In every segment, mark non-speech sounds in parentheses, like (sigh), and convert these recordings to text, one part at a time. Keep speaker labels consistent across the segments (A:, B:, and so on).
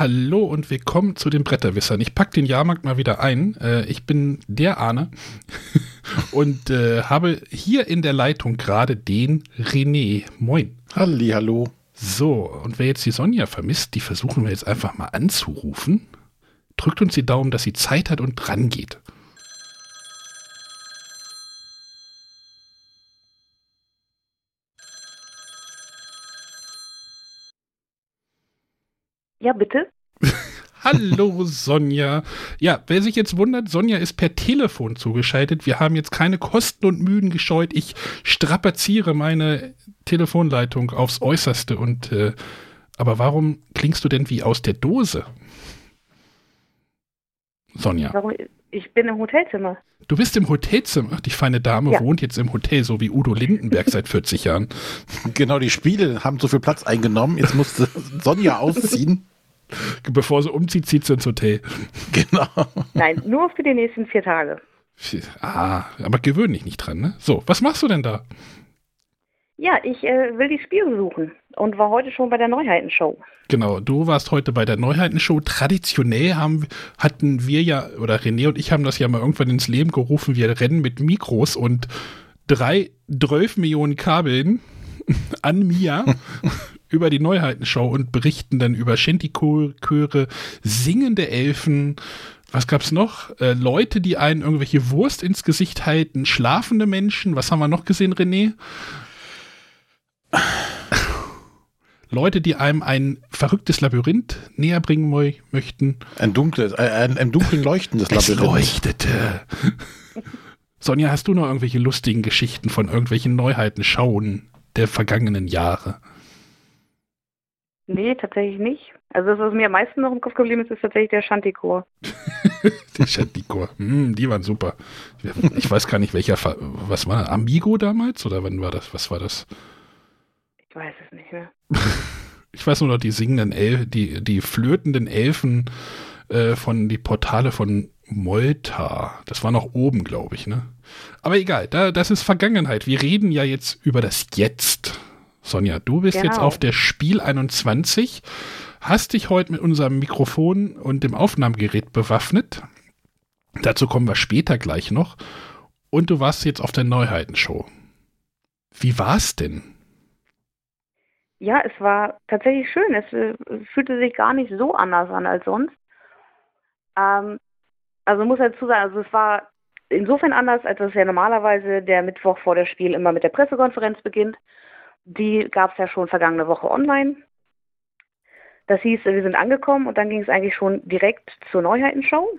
A: Hallo und willkommen zu den Bretterwissern. Ich packe den Jahrmarkt mal wieder ein. Äh, ich bin der Arne (laughs) und äh, habe hier in der Leitung gerade den René. Moin.
B: Halli, hallo.
A: So, und wer jetzt die Sonja vermisst, die versuchen wir jetzt einfach mal anzurufen. Drückt uns die Daumen, dass sie Zeit hat und dran
C: Ja, bitte. (laughs)
A: Hallo Sonja. Ja, wer sich jetzt wundert, Sonja ist per Telefon zugeschaltet. Wir haben jetzt keine Kosten und Mühen gescheut. Ich strapaziere meine Telefonleitung aufs Äußerste und äh, aber warum klingst du denn wie aus der Dose? Sonja.
C: Warum? Ich bin im Hotelzimmer.
A: Du bist im Hotelzimmer. Die feine Dame ja. wohnt jetzt im Hotel, so wie Udo Lindenberg seit 40 Jahren.
B: Genau, die Spiele haben so viel Platz eingenommen. Jetzt musste Sonja (laughs) ausziehen. (laughs)
A: Bevor sie umzieht, zieht sie ins Hotel. (laughs)
C: Genau. Nein, nur für die nächsten vier Tage.
A: Ah, aber gewöhn dich nicht dran, ne? So, was machst du denn da?
C: Ja, ich äh, will die Spiele suchen und war heute schon bei der Neuheitenshow.
A: Genau, du warst heute bei der Neuheitenshow. Traditionell haben, hatten wir ja, oder René und ich haben das ja mal irgendwann ins Leben gerufen, wir rennen mit Mikros und drei, 12 Millionen Kabeln (laughs) an Mia über die Neuheitenshow und berichten dann über Shanty-Chöre, singende Elfen, was gab's noch? Äh, Leute, die einen irgendwelche Wurst ins Gesicht halten, schlafende Menschen, was haben wir noch gesehen, René? Leute, die einem ein verrücktes Labyrinth näher bringen möchten.
B: Ein dunkles, äh, ein, ein dunkel leuchtendes
A: es Labyrinth. leuchtete. Sonja, hast du noch irgendwelche lustigen Geschichten von irgendwelchen Neuheiten schauen der vergangenen Jahre?
C: Nee, tatsächlich nicht. Also das, was mir am meisten noch im Kopf geblieben ist, ist tatsächlich der Shantikor. (laughs)
A: der Shantikor, hm, die waren super. Ich weiß gar nicht, welcher, was war Amigo damals oder wann war das? Was war das?
C: Ich weiß es nicht mehr. (laughs)
A: ich weiß nur noch die singenden Elfen, die, die flötenden Elfen äh, von die Portale von Molta. Das war noch oben, glaube ich, ne? Aber egal, da, das ist Vergangenheit. Wir reden ja jetzt über das Jetzt. Sonja, du bist genau. jetzt auf der Spiel 21, hast dich heute mit unserem Mikrofon und dem Aufnahmegerät bewaffnet. Dazu kommen wir später gleich noch. Und du warst jetzt auf der Neuheitenshow. Wie war es denn?
C: Ja, es war tatsächlich schön. Es äh, fühlte sich gar nicht so anders an als sonst. Ähm, also muss dazu sagen, also es war insofern anders, als es ja normalerweise der Mittwoch vor der Spiel immer mit der Pressekonferenz beginnt. Die gab es ja schon vergangene Woche online. Das hieß, wir sind angekommen und dann ging es eigentlich schon direkt zur Neuheitenshow.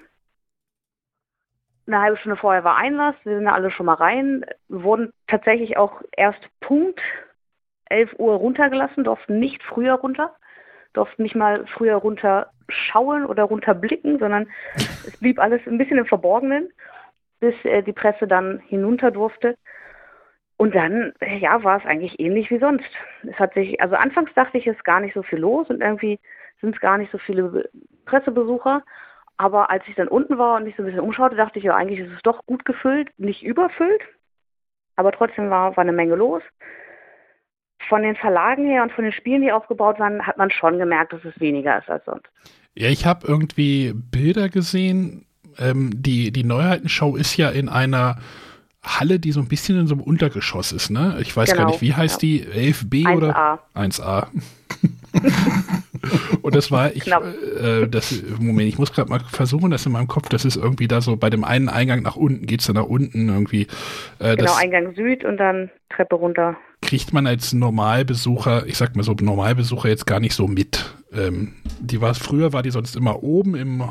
C: Eine halbe Stunde vorher war Einlass, wir sind da alle schon mal rein, wurden tatsächlich auch erst Punkt 11 Uhr runtergelassen, durften nicht früher runter, durften nicht mal früher runterschauen oder runterblicken, sondern es blieb alles ein bisschen im Verborgenen, bis äh, die Presse dann hinunter durfte. Und dann, ja, war es eigentlich ähnlich wie sonst. Es hat sich, also anfangs dachte ich, es ist gar nicht so viel los und irgendwie sind es gar nicht so viele Pressebesucher. Aber als ich dann unten war und mich so ein bisschen umschaute, dachte ich, ja, eigentlich ist es doch gut gefüllt, nicht überfüllt. Aber trotzdem war, war eine Menge los. Von den Verlagen her und von den Spielen, die aufgebaut waren, hat man schon gemerkt, dass es weniger ist als sonst.
A: Ja, ich habe irgendwie Bilder gesehen. Ähm, die, die Neuheitenshow ist ja in einer Halle, die so ein bisschen in so einem Untergeschoss ist, ne? Ich weiß genau, gar nicht, wie heißt ja. die? 11b 1A. oder? 1A. (laughs) und das war, ich, äh, das, Moment, ich muss gerade mal versuchen, das in meinem Kopf, das ist irgendwie da so, bei dem einen Eingang nach unten, geht es dann nach unten irgendwie.
C: Äh, genau, Eingang Süd und dann Treppe runter.
A: Kriegt man als Normalbesucher, ich sag mal so Normalbesucher jetzt gar nicht so mit. Ähm, die war früher war die sonst immer oben im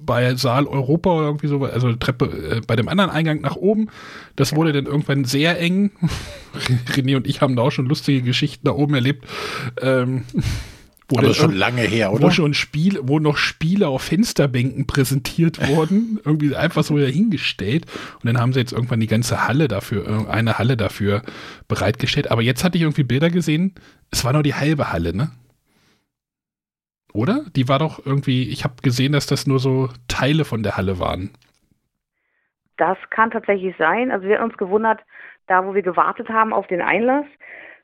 A: bei Saal Europa oder irgendwie so, also Treppe äh, bei dem anderen Eingang nach oben. Das wurde dann irgendwann sehr eng. (laughs) René und ich haben da auch schon lustige Geschichten da oben erlebt. Ähm,
B: wo Aber schon lange her, oder?
A: Wo schon Spiel, wo noch Spiele auf Fensterbänken präsentiert (laughs) wurden, irgendwie einfach so dahingestellt. Und dann haben sie jetzt irgendwann die ganze Halle dafür, eine Halle dafür bereitgestellt. Aber jetzt hatte ich irgendwie Bilder gesehen, es war nur die halbe Halle, ne? Oder? Die war doch irgendwie, ich habe gesehen, dass das nur so Teile von der Halle waren.
C: Das kann tatsächlich sein. Also wir haben uns gewundert, da wo wir gewartet haben auf den Einlass,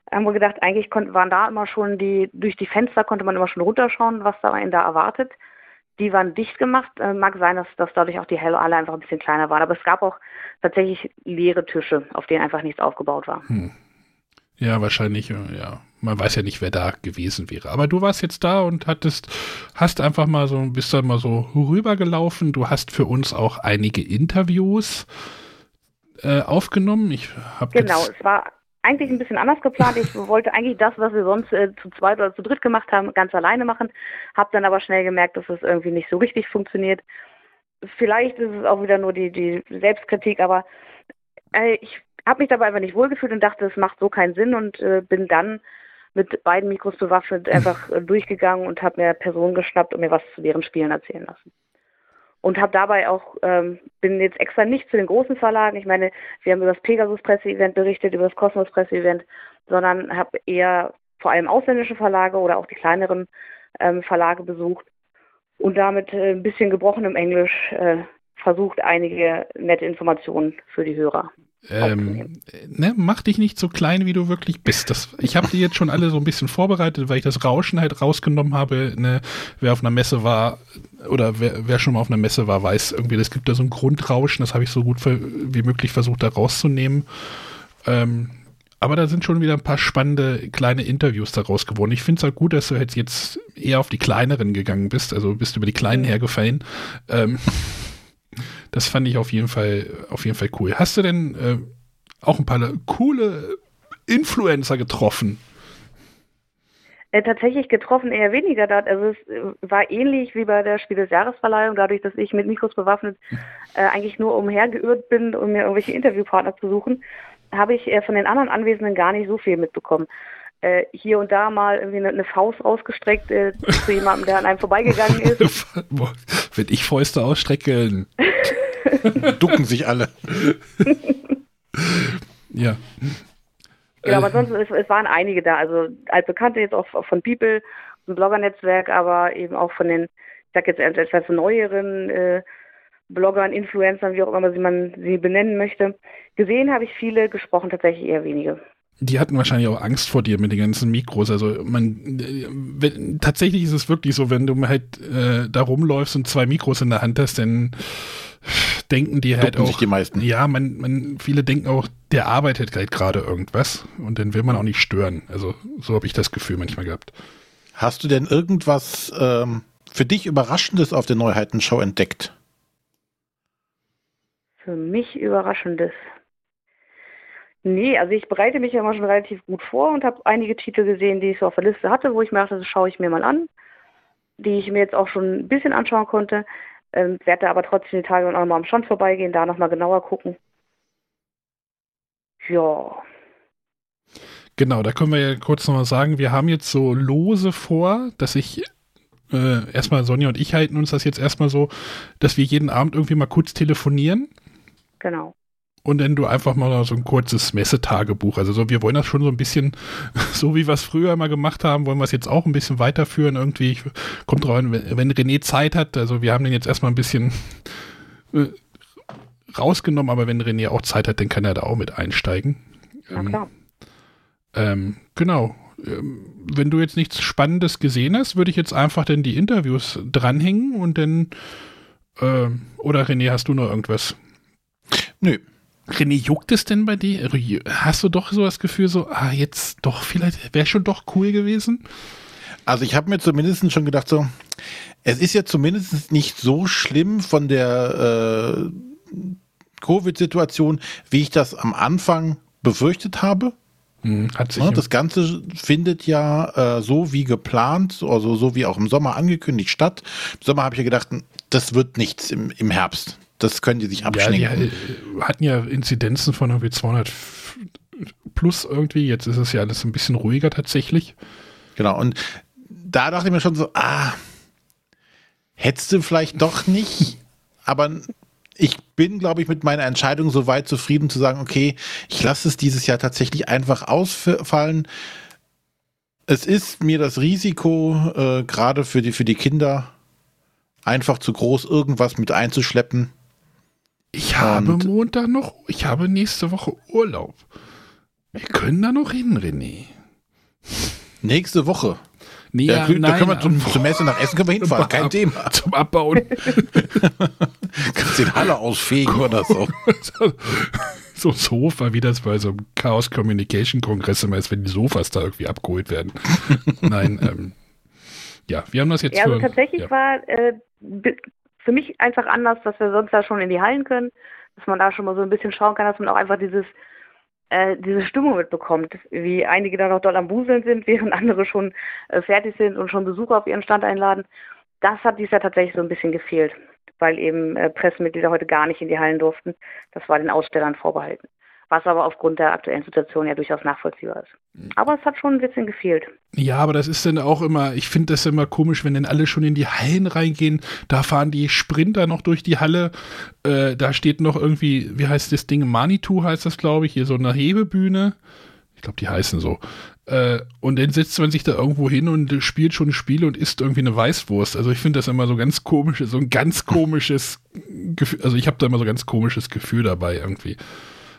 C: haben wir gedacht, eigentlich konnten, waren da immer schon die, durch die Fenster konnte man immer schon runterschauen, was da einen da erwartet. Die waren dicht gemacht. Äh, mag sein, dass, dass dadurch auch die Helle alle einfach ein bisschen kleiner waren. Aber es gab auch tatsächlich leere Tische, auf denen einfach nichts aufgebaut war. Hm.
A: Ja, wahrscheinlich, ja. Man weiß ja nicht, wer da gewesen wäre. Aber du warst jetzt da und hattest, hast einfach mal so, bist dann mal so rübergelaufen. Du hast für uns auch einige Interviews äh, aufgenommen. Ich
C: habe Genau, es war eigentlich ein bisschen anders geplant. Ich wollte eigentlich das, was wir sonst äh, zu zweit oder zu dritt gemacht haben, ganz alleine machen. Habe dann aber schnell gemerkt, dass es irgendwie nicht so richtig funktioniert. Vielleicht ist es auch wieder nur die, die Selbstkritik, aber äh, ich habe mich dabei einfach nicht wohlgefühlt und dachte, es macht so keinen Sinn und äh, bin dann mit beiden Mikros bewaffnet einfach (laughs) äh, durchgegangen und habe mir Personen geschnappt und mir was zu deren Spielen erzählen lassen. Und habe dabei auch, ähm, bin jetzt extra nicht zu den großen Verlagen, ich meine, wir haben über das Pegasus-Presse-Event berichtet, über das Kosmos-Presse-Event, sondern habe eher vor allem ausländische Verlage oder auch die kleineren ähm, Verlage besucht und damit äh, ein bisschen gebrochenem Englisch äh, versucht, einige nette Informationen für die Hörer
A: ähm, ne, mach dich nicht so klein, wie du wirklich bist. Das, ich habe die jetzt schon alle so ein bisschen vorbereitet, weil ich das Rauschen halt rausgenommen habe. Ne, wer auf einer Messe war oder wer, wer schon mal auf einer Messe war, weiß irgendwie, es gibt da so ein Grundrauschen. Das habe ich so gut wie möglich versucht, da rauszunehmen. Ähm, aber da sind schon wieder ein paar spannende kleine Interviews daraus geworden. Ich finde es auch gut, dass du jetzt eher auf die kleineren gegangen bist. Also bist über die kleinen mhm. hergefallen. Ähm, das fand ich auf jeden Fall, auf jeden Fall cool. Hast du denn äh, auch ein paar coole Influencer getroffen?
C: Äh, tatsächlich getroffen eher weniger. Also es äh, war ähnlich wie bei der Spiel des Jahresverleihung, dadurch, dass ich mit Mikros bewaffnet äh, eigentlich nur umhergeirrt bin, um mir irgendwelche Interviewpartner zu suchen, habe ich äh, von den anderen Anwesenden gar nicht so viel mitbekommen. Äh, hier und da mal irgendwie eine, eine Faust rausgestreckt äh, zu jemandem, der an einem vorbeigegangen (laughs) ist.
A: Wenn ich Fäuste ausstrecken. (laughs)
B: Ducken sich alle. (laughs)
A: ja.
C: Ja, aber sonst, es, es, waren einige da. Also als Bekannte jetzt auch von People, ein Bloggernetzwerk, aber eben auch von den, ich sag jetzt etwas neueren äh, Bloggern, Influencern, wie auch immer man sie benennen möchte. Gesehen habe ich viele, gesprochen tatsächlich eher wenige.
A: Die hatten wahrscheinlich auch Angst vor dir mit den ganzen Mikros. Also man äh, wenn, tatsächlich ist es wirklich so, wenn du halt äh, da rumläufst und zwei Mikros in der Hand hast, dann denken die halt auch.
B: die meisten.
A: Ja, man, man, viele denken auch, der arbeitet halt gerade irgendwas und dann will man auch nicht stören. Also so habe ich das Gefühl manchmal gehabt.
B: Hast du denn irgendwas ähm, für dich Überraschendes auf der Neuheitenshow entdeckt?
C: Für mich Überraschendes. Nee, also ich bereite mich ja immer schon relativ gut vor und habe einige Titel gesehen, die ich so auf der Liste hatte, wo ich mir dachte, das schaue ich mir mal an, die ich mir jetzt auch schon ein bisschen anschauen konnte. Ähm, werde aber trotzdem die Tage auch mal am Stand vorbeigehen, da nochmal genauer gucken. Ja.
A: Genau, da können wir ja kurz nochmal sagen, wir haben jetzt so lose vor, dass ich äh, erstmal Sonja und ich halten uns das jetzt erstmal so, dass wir jeden Abend irgendwie mal kurz telefonieren.
C: Genau
A: und dann du einfach mal so ein kurzes Messetagebuch. Also so, wir wollen das schon so ein bisschen, (laughs) so wie wir es früher mal gemacht haben, wollen wir es jetzt auch ein bisschen weiterführen. Irgendwie ich, kommt drauf an, wenn, wenn René Zeit hat. Also wir haben den jetzt erstmal ein bisschen äh, rausgenommen, aber wenn René auch Zeit hat, dann kann er da auch mit einsteigen.
C: Ja, ähm, klar.
A: Ähm, genau. Ähm, wenn du jetzt nichts Spannendes gesehen hast, würde ich jetzt einfach dann die Interviews dranhängen und dann äh, oder René, hast du noch irgendwas?
B: Nö,
A: René, juckt es denn bei dir? Hast du doch so das Gefühl, so, ah, jetzt doch, vielleicht wäre schon doch cool gewesen?
B: Also ich habe mir zumindest schon gedacht, so, es ist ja zumindest nicht so schlimm von der äh, Covid-Situation, wie ich das am Anfang befürchtet habe.
A: Hm, hat sich
B: ja, das Ganze findet ja äh, so wie geplant, also so wie auch im Sommer angekündigt statt. Im Sommer habe ich ja gedacht, das wird nichts im, im Herbst. Das können die sich abschneiden. Ja, die
A: hatten ja Inzidenzen von irgendwie 200 plus irgendwie. Jetzt ist es ja alles ein bisschen ruhiger tatsächlich.
B: Genau. Und da dachte ich mir schon so, ah, hättest du vielleicht doch nicht. (laughs) Aber ich bin, glaube ich, mit meiner Entscheidung so weit zufrieden zu sagen, okay, ich lasse es dieses Jahr tatsächlich einfach ausfallen. Es ist mir das Risiko, äh, gerade für die, für die Kinder, einfach zu groß, irgendwas mit einzuschleppen.
A: Ich habe und Montag noch, ich habe nächste Woche Urlaub. Wir können da noch hin, René.
B: Nächste Woche.
A: Nee,
B: Ja,
A: ja,
B: da
A: nein,
B: können wir zum, zum Messe nach Essen können wir hinfahren, kein
A: Ab-
B: Thema.
A: Zum Abbauen. (laughs)
B: Kannst den Halle ausfegen oder so. (laughs)
A: so ein Sofa, wie das bei so einem Chaos Communication Kongress immer ist, wenn die Sofas da irgendwie abgeholt werden. (laughs) Nein, ähm, ja, wir haben das jetzt
C: Ja, also
A: für-
C: tatsächlich
A: ja.
C: war äh, für mich einfach anders, dass wir sonst da schon in die Hallen können, dass man da schon mal so ein bisschen schauen kann, dass man auch einfach dieses äh, diese Stimmung mitbekommt, wie einige da noch dort am Buseln sind, (laughs) während andere schon äh, fertig sind und schon Besucher auf ihren Stand einladen. Das hat dies Jahr tatsächlich so ein bisschen gefehlt, weil eben äh, Pressemitglieder heute gar nicht in die Hallen durften. Das war den Ausstellern vorbehalten. Was aber aufgrund der aktuellen Situation ja durchaus nachvollziehbar ist. Aber es hat schon ein bisschen gefehlt.
A: Ja, aber das ist dann auch immer, ich finde das immer komisch, wenn dann alle schon in die Hallen reingehen. Da fahren die Sprinter noch durch die Halle. Äh, da steht noch irgendwie, wie heißt das Ding? Manitou heißt das, glaube ich, hier so eine Hebebühne. Ich glaube, die heißen so. Äh, und dann setzt man sich da irgendwo hin und spielt schon Spiele und isst irgendwie eine Weißwurst. Also ich finde das immer so ganz komisch, so ein ganz komisches Gefühl. Also ich habe da immer so ein ganz komisches Gefühl dabei irgendwie.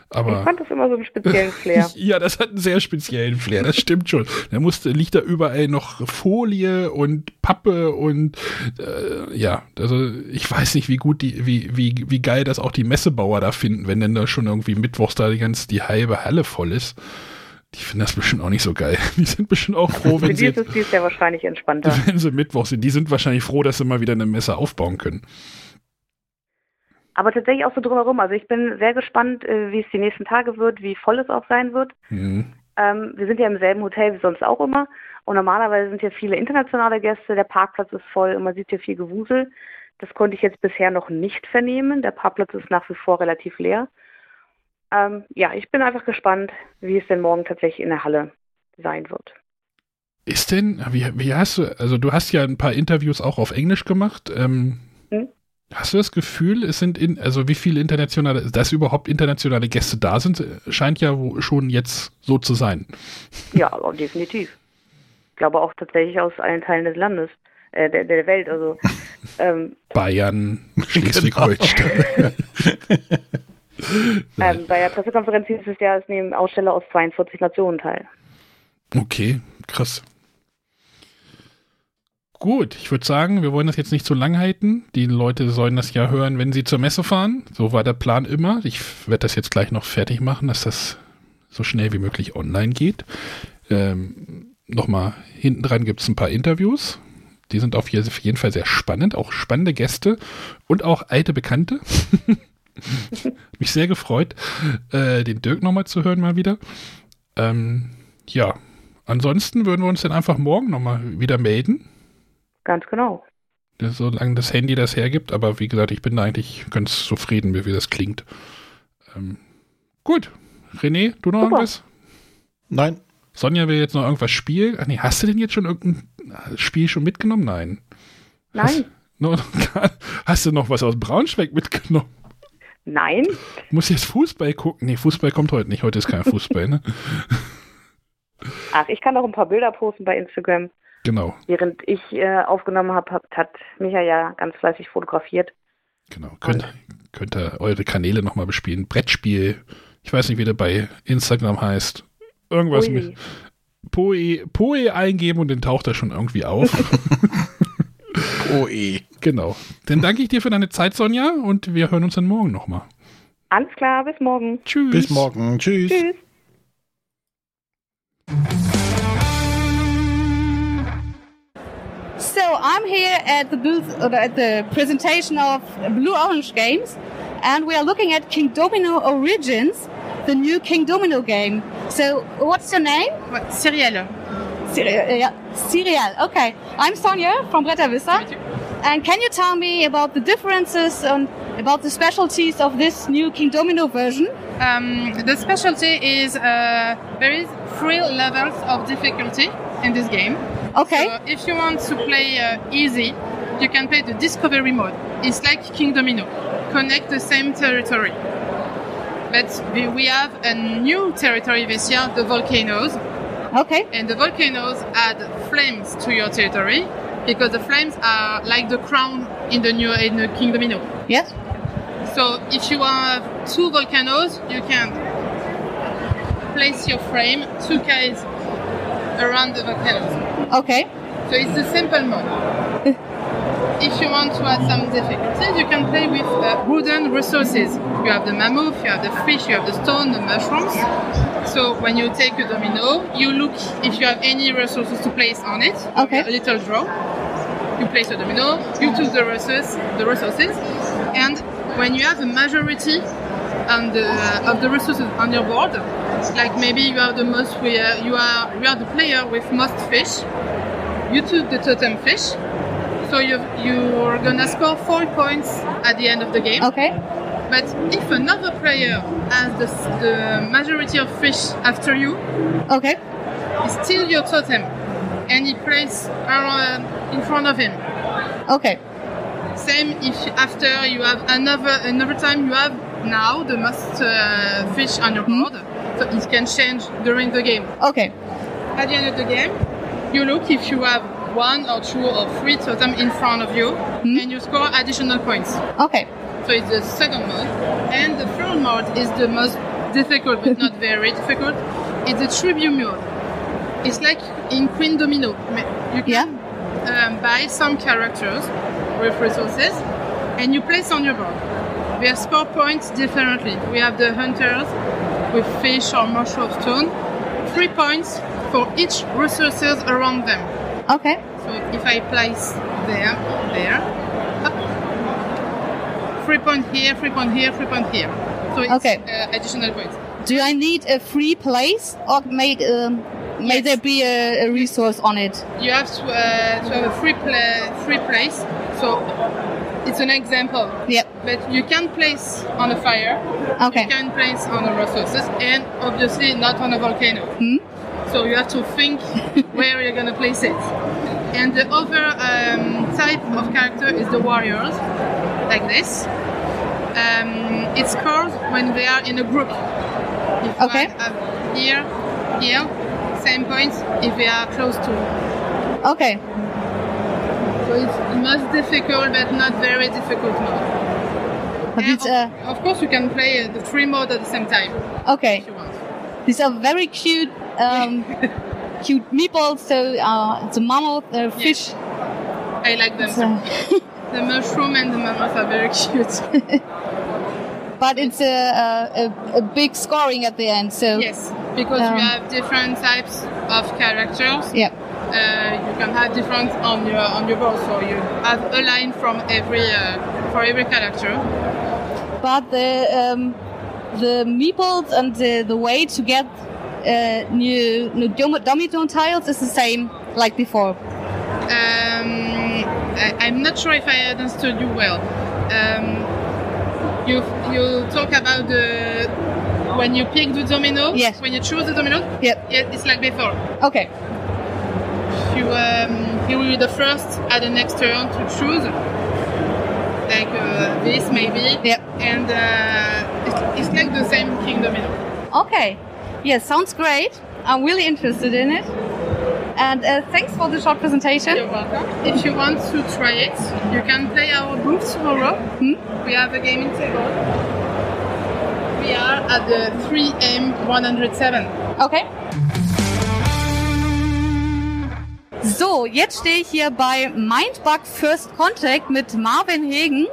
A: Aber
C: Ich fand das immer so einen speziellen (laughs) Flair.
A: ja, das hat einen sehr speziellen Flair, das stimmt schon. Da musste, liegt da überall noch Folie und Pappe und äh, ja, also ich weiß nicht, wie gut die, wie, wie, wie geil das auch die Messebauer da finden, wenn denn da schon irgendwie mittwochs da die ganz die halbe Halle voll ist. Die finden das bestimmt auch nicht so geil. (laughs) Die sind bestimmt auch froh,
C: Für
A: wenn
C: die
A: sie,
C: ist es dies Jahr wahrscheinlich entspannter. (laughs)
A: wenn sie Mittwoch sind. Die sind wahrscheinlich froh, dass sie mal wieder eine Messe aufbauen können.
C: Aber tatsächlich auch so drumherum. Also ich bin sehr gespannt, äh, wie es die nächsten Tage wird, wie voll es auch sein wird.
A: Mhm.
C: Ähm, wir sind ja im selben Hotel wie sonst auch immer. Und normalerweise sind hier viele internationale Gäste. Der Parkplatz ist voll und man sieht hier viel Gewusel. Das konnte ich jetzt bisher noch nicht vernehmen. Der Parkplatz ist nach wie vor relativ leer. Ähm, ja, ich bin einfach gespannt, wie es denn morgen tatsächlich in der Halle sein wird.
A: Ist denn, wie, wie hast du, also du hast ja ein paar Interviews auch auf Englisch gemacht. Ähm,
C: Mhm.
A: Hast du das Gefühl, es sind in, also wie viele internationale, dass überhaupt internationale Gäste da sind, scheint ja schon jetzt so zu sein.
C: Ja, definitiv. Ich glaube auch tatsächlich aus allen Teilen des Landes, äh, der, der Welt. Also (laughs) ähm,
A: Bayern, (laughs) Schleswig-Holstein. (laughs)
C: ähm, bei der Pressekonferenz hieß es ja, es nehmen Aussteller aus 42 Nationen teil.
A: Okay, krass. Gut, ich würde sagen, wir wollen das jetzt nicht zu lang halten. Die Leute sollen das ja hören, wenn sie zur Messe fahren. So war der Plan immer. Ich werde das jetzt gleich noch fertig machen, dass das so schnell wie möglich online geht. Ähm, Nochmal, hinten dran gibt es ein paar Interviews. Die sind auf je- auf jeden Fall sehr spannend, auch spannende Gäste und auch alte Bekannte. (laughs) Mich sehr gefreut, äh, den Dirk nochmal zu hören mal wieder. Ähm, ja, ansonsten würden wir uns dann einfach morgen nochmal wieder melden,
C: Ganz genau.
A: solange das Handy das hergibt. Aber wie gesagt, ich bin da eigentlich ganz zufrieden, wie wie das klingt. Ähm, gut. René, du noch
C: Super.
A: irgendwas?
B: Nein,
A: Sonja will jetzt noch irgendwas spielen. Ach nee, hast du denn jetzt schon irgendein Spiel schon mitgenommen? Nein.
C: Nein,
A: No, (laughs) hast du noch was aus Braunschweig mitgenommen?
C: nein.
A: Muss jetzt Fußball gucken. Nee, Fußball kommt heute nicht. Heute ist kein Fußball, ne?
C: Ach, ich kann noch ein paar Bilder posten bei Instagram.
A: Genau,
C: Während ich äh, aufgenommen habe, hat, hat Micha ja ganz fleißig fotografiert.
A: genau. Könnt, könnt ihr eure Kanäle nochmal bespielen. Brettspiel. Ich weiß nicht, wie der bei Instagram heißt. Irgendwas
C: Ui.
A: mit Poe, Poe eingeben und dann taucht er schon irgendwie auf. (laughs)
B: oh eh.
A: genau. Dann danke ich dir für deine Zeit, Sonja, und wir hören uns dann morgen nochmal.
C: Alles klar, bis morgen.
A: Tschüss.
B: Bis morgen. Tschüss.
C: Tschüss.
D: So I'm here at the booth, or at the presentation of Blue Orange Games, and we are looking at King Domino Origins, the new King Domino game. So what's your name?
E: Ouais, Cyrielle.
D: Cyriel. Yeah. Okay. I'm Sonia from Bretta Vista. And can you tell me about the differences and about the specialties of this new King Domino version?
E: Um, the specialty is uh, there is three levels of difficulty in this game.
D: Okay.
E: So if you want to play uh, easy, you can play the discovery mode. It's like King Domino, connect the same territory. But we have a new territory this year, the volcanoes,
D: Okay.
E: and the volcanoes add flames to your territory because the flames are like the crown in the new in the King Domino.
D: Yes.
E: So if you have two volcanoes, you can place your frame two guys around the volcanoes.
D: Okay.
E: So it's a simple mode. (laughs) if you want to add some difficulties, you can play with uh, wooden resources. You have the mammoth, you have the fish, you have the stone, the mushrooms. So when you take a domino, you look if you have any resources to place on it.
D: Okay.
E: A little draw. You place a domino, you choose the resources, the resources, and when you have a majority on the, of the resources on your board, like maybe you are the most, you are you are the player with most fish. You took the totem fish, so you you're gonna score four points at the end of the game.
D: Okay.
E: But if another player has the, the majority of fish after you,
D: Okay.
E: it's still your totem, and he plays around in front of him.
D: Okay.
E: Same if after you have another another time you have now the most uh, fish on your board, it can change during the game.
D: Okay.
E: At the end of the game, you look if you have one or two or three totem in front of you, and you score additional points.
D: Okay.
E: So it's the second mode, and the third mode is the most difficult, but not very difficult. It's the tribute mode. It's like in Queen Domino. You can
D: Yeah.
E: um, buy some characters with resources, and you place on your board. They score points differently. We have the hunters with fish or mushroom stone. Three points for each resources around them.
D: Okay.
E: So if I place there, there, up. three point here, three point here, three point here. So it's
D: Okay.
E: uh, additional points.
D: Do I need a free place or may um, may
E: Yes.
D: there be a, a resource on it?
E: You have to, uh, to have a free pla- free place. So it's an example.
D: Yep.
E: But you can place on a fire.
D: Okay.
E: You can place on the resources, and obviously not on a volcano.
D: Hmm?
E: So you have to think (laughs) where you're gonna place it. And the other um, type of character is the warriors, like this. Um, it scores when they are in a group. If
D: Okay.
E: have here, here, same points if they are close to.
D: Okay.
E: So it's most difficult, but not very difficult mode.
D: But
E: And
D: it's
E: of,
D: uh,
E: of course, you can play uh, the three modes at the same time
D: okay.
E: if you want.
D: These are very cute, um, (laughs) cute meatballs. So uh, it's a mammoth, a fish.
E: I like them.
D: Uh, (laughs)
E: The mushroom and the mammoth are very cute. (laughs)
D: but it's a, a, a big scoring at the end. So
E: yes, because
D: Um,
E: you have different types of characters.
D: yeah.
E: Uh, you can have different on your on your board, so you have a line from every uh, for every character.
D: But the um, the meeples and the, the way to get uh, new new domino tiles is the same like before.
E: Um, I, I'm not sure if I understood you well. Um, you you talk about the when you pick the domino.
D: Yes.
E: When you choose the domino.
D: Yep.
E: Yeah, it's like before.
D: Okay.
E: You um, you will be the first at the next turn to choose, like uh, this maybe. And uh, it's, it's like the same king domino.
D: Okay. Yes, sounds great. I'm really interested in it. And uh, thanks for the short presentation.
E: You're welcome. If you want to try it, you can play our booth tomorrow.
D: Hmm?
E: We have a gaming table. We are at the 3M107.
D: Okay. So, jetzt stehe ich hier bei Mindbug First Contact mit Marvin Hegen,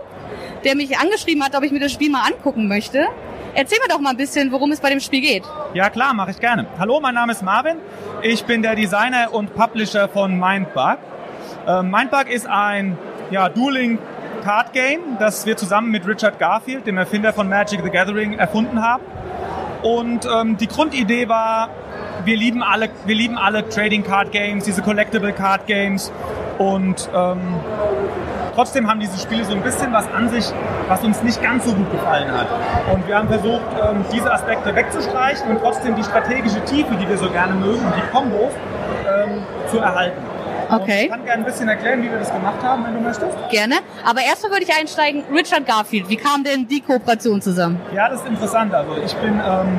D: der mich angeschrieben hat, ob ich mir das Spiel mal angucken möchte. Erzähl mir doch mal ein bisschen, worum es bei dem Spiel geht.
F: Ja klar, mache ich gerne. Hallo, mein Name ist Marvin. Ich bin der Designer und Publisher von Mindbug. Ähm, Mindbug ist ein ja, Dueling Card Game, das wir zusammen mit Richard Garfield, dem Erfinder von Magic the Gathering, erfunden haben. Und ähm, die Grundidee war, wir lieben alle, wir lieben alle Trading Card Games, diese Collectible Card Games und ähm, Trotzdem haben diese Spiele so ein bisschen was an sich, was uns nicht ganz so gut gefallen hat. Und wir haben versucht, ähm, diese Aspekte wegzustreichen und trotzdem die strategische Tiefe, die wir so gerne mögen, die Kombos ähm, zu erhalten.
D: Okay.
F: ich kann gerne ein bisschen erklären, wie wir das gemacht haben, wenn du möchtest.
D: Gerne. Aber erstmal würde ich einsteigen, Richard Garfield. Wie kam denn die Kooperation zusammen?
F: Ja, das ist interessant. Also ich bin, ähm,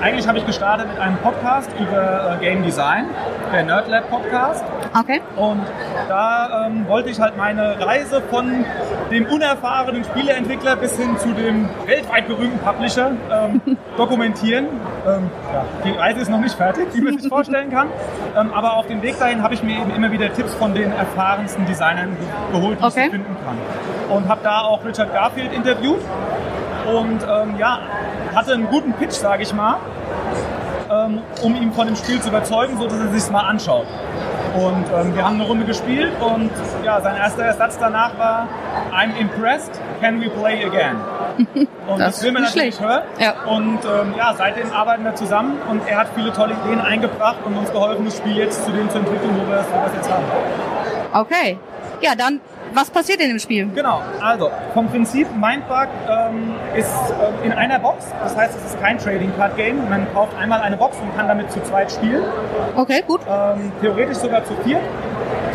F: eigentlich habe ich gestartet mit einem Podcast über äh, Game Design, der Nerdlab Podcast.
D: Okay.
F: Und da ähm, wollte ich halt meine Reise von dem unerfahrenen Spieleentwickler bis hin zu dem weltweit berühmten Publisher ähm, (laughs) dokumentieren. Ähm, ja, die Reise ist noch nicht fertig, wie man sich vorstellen kann. Ähm, aber auf dem Weg dahin habe ich mir eben immer wieder Tipps von den erfahrensten Designern ge- geholt, die
D: Okay.
F: ich finden kann. Und habe da auch Richard Garfield interviewt. Und ähm, ja, hatte einen guten Pitch, sage ich mal, ähm, um ihn von dem Spiel zu überzeugen, so dass er sich mal anschaut. Und ähm, wir haben eine Runde gespielt und ja, sein erster Satz danach war I'm impressed, can we play again? (laughs) Und
D: Das
F: das, will man natürlich
D: schlecht.
F: hören.
D: Ja.
F: Und ähm, ja, seitdem arbeiten wir zusammen und er hat viele tolle Ideen eingebracht und uns geholfen, das Spiel jetzt zu dem zu entwickeln, wo wir es jetzt haben.
D: Okay. Ja, dann, was passiert in dem Spiel?
F: Genau, also vom Prinzip Mindbug ähm, ist ähm, in einer Box, das heißt es ist kein Trading Card Game, man kauft einmal eine Box und kann damit zu zweit spielen,
D: Okay, gut.
F: ähm, theoretisch sogar zu viert,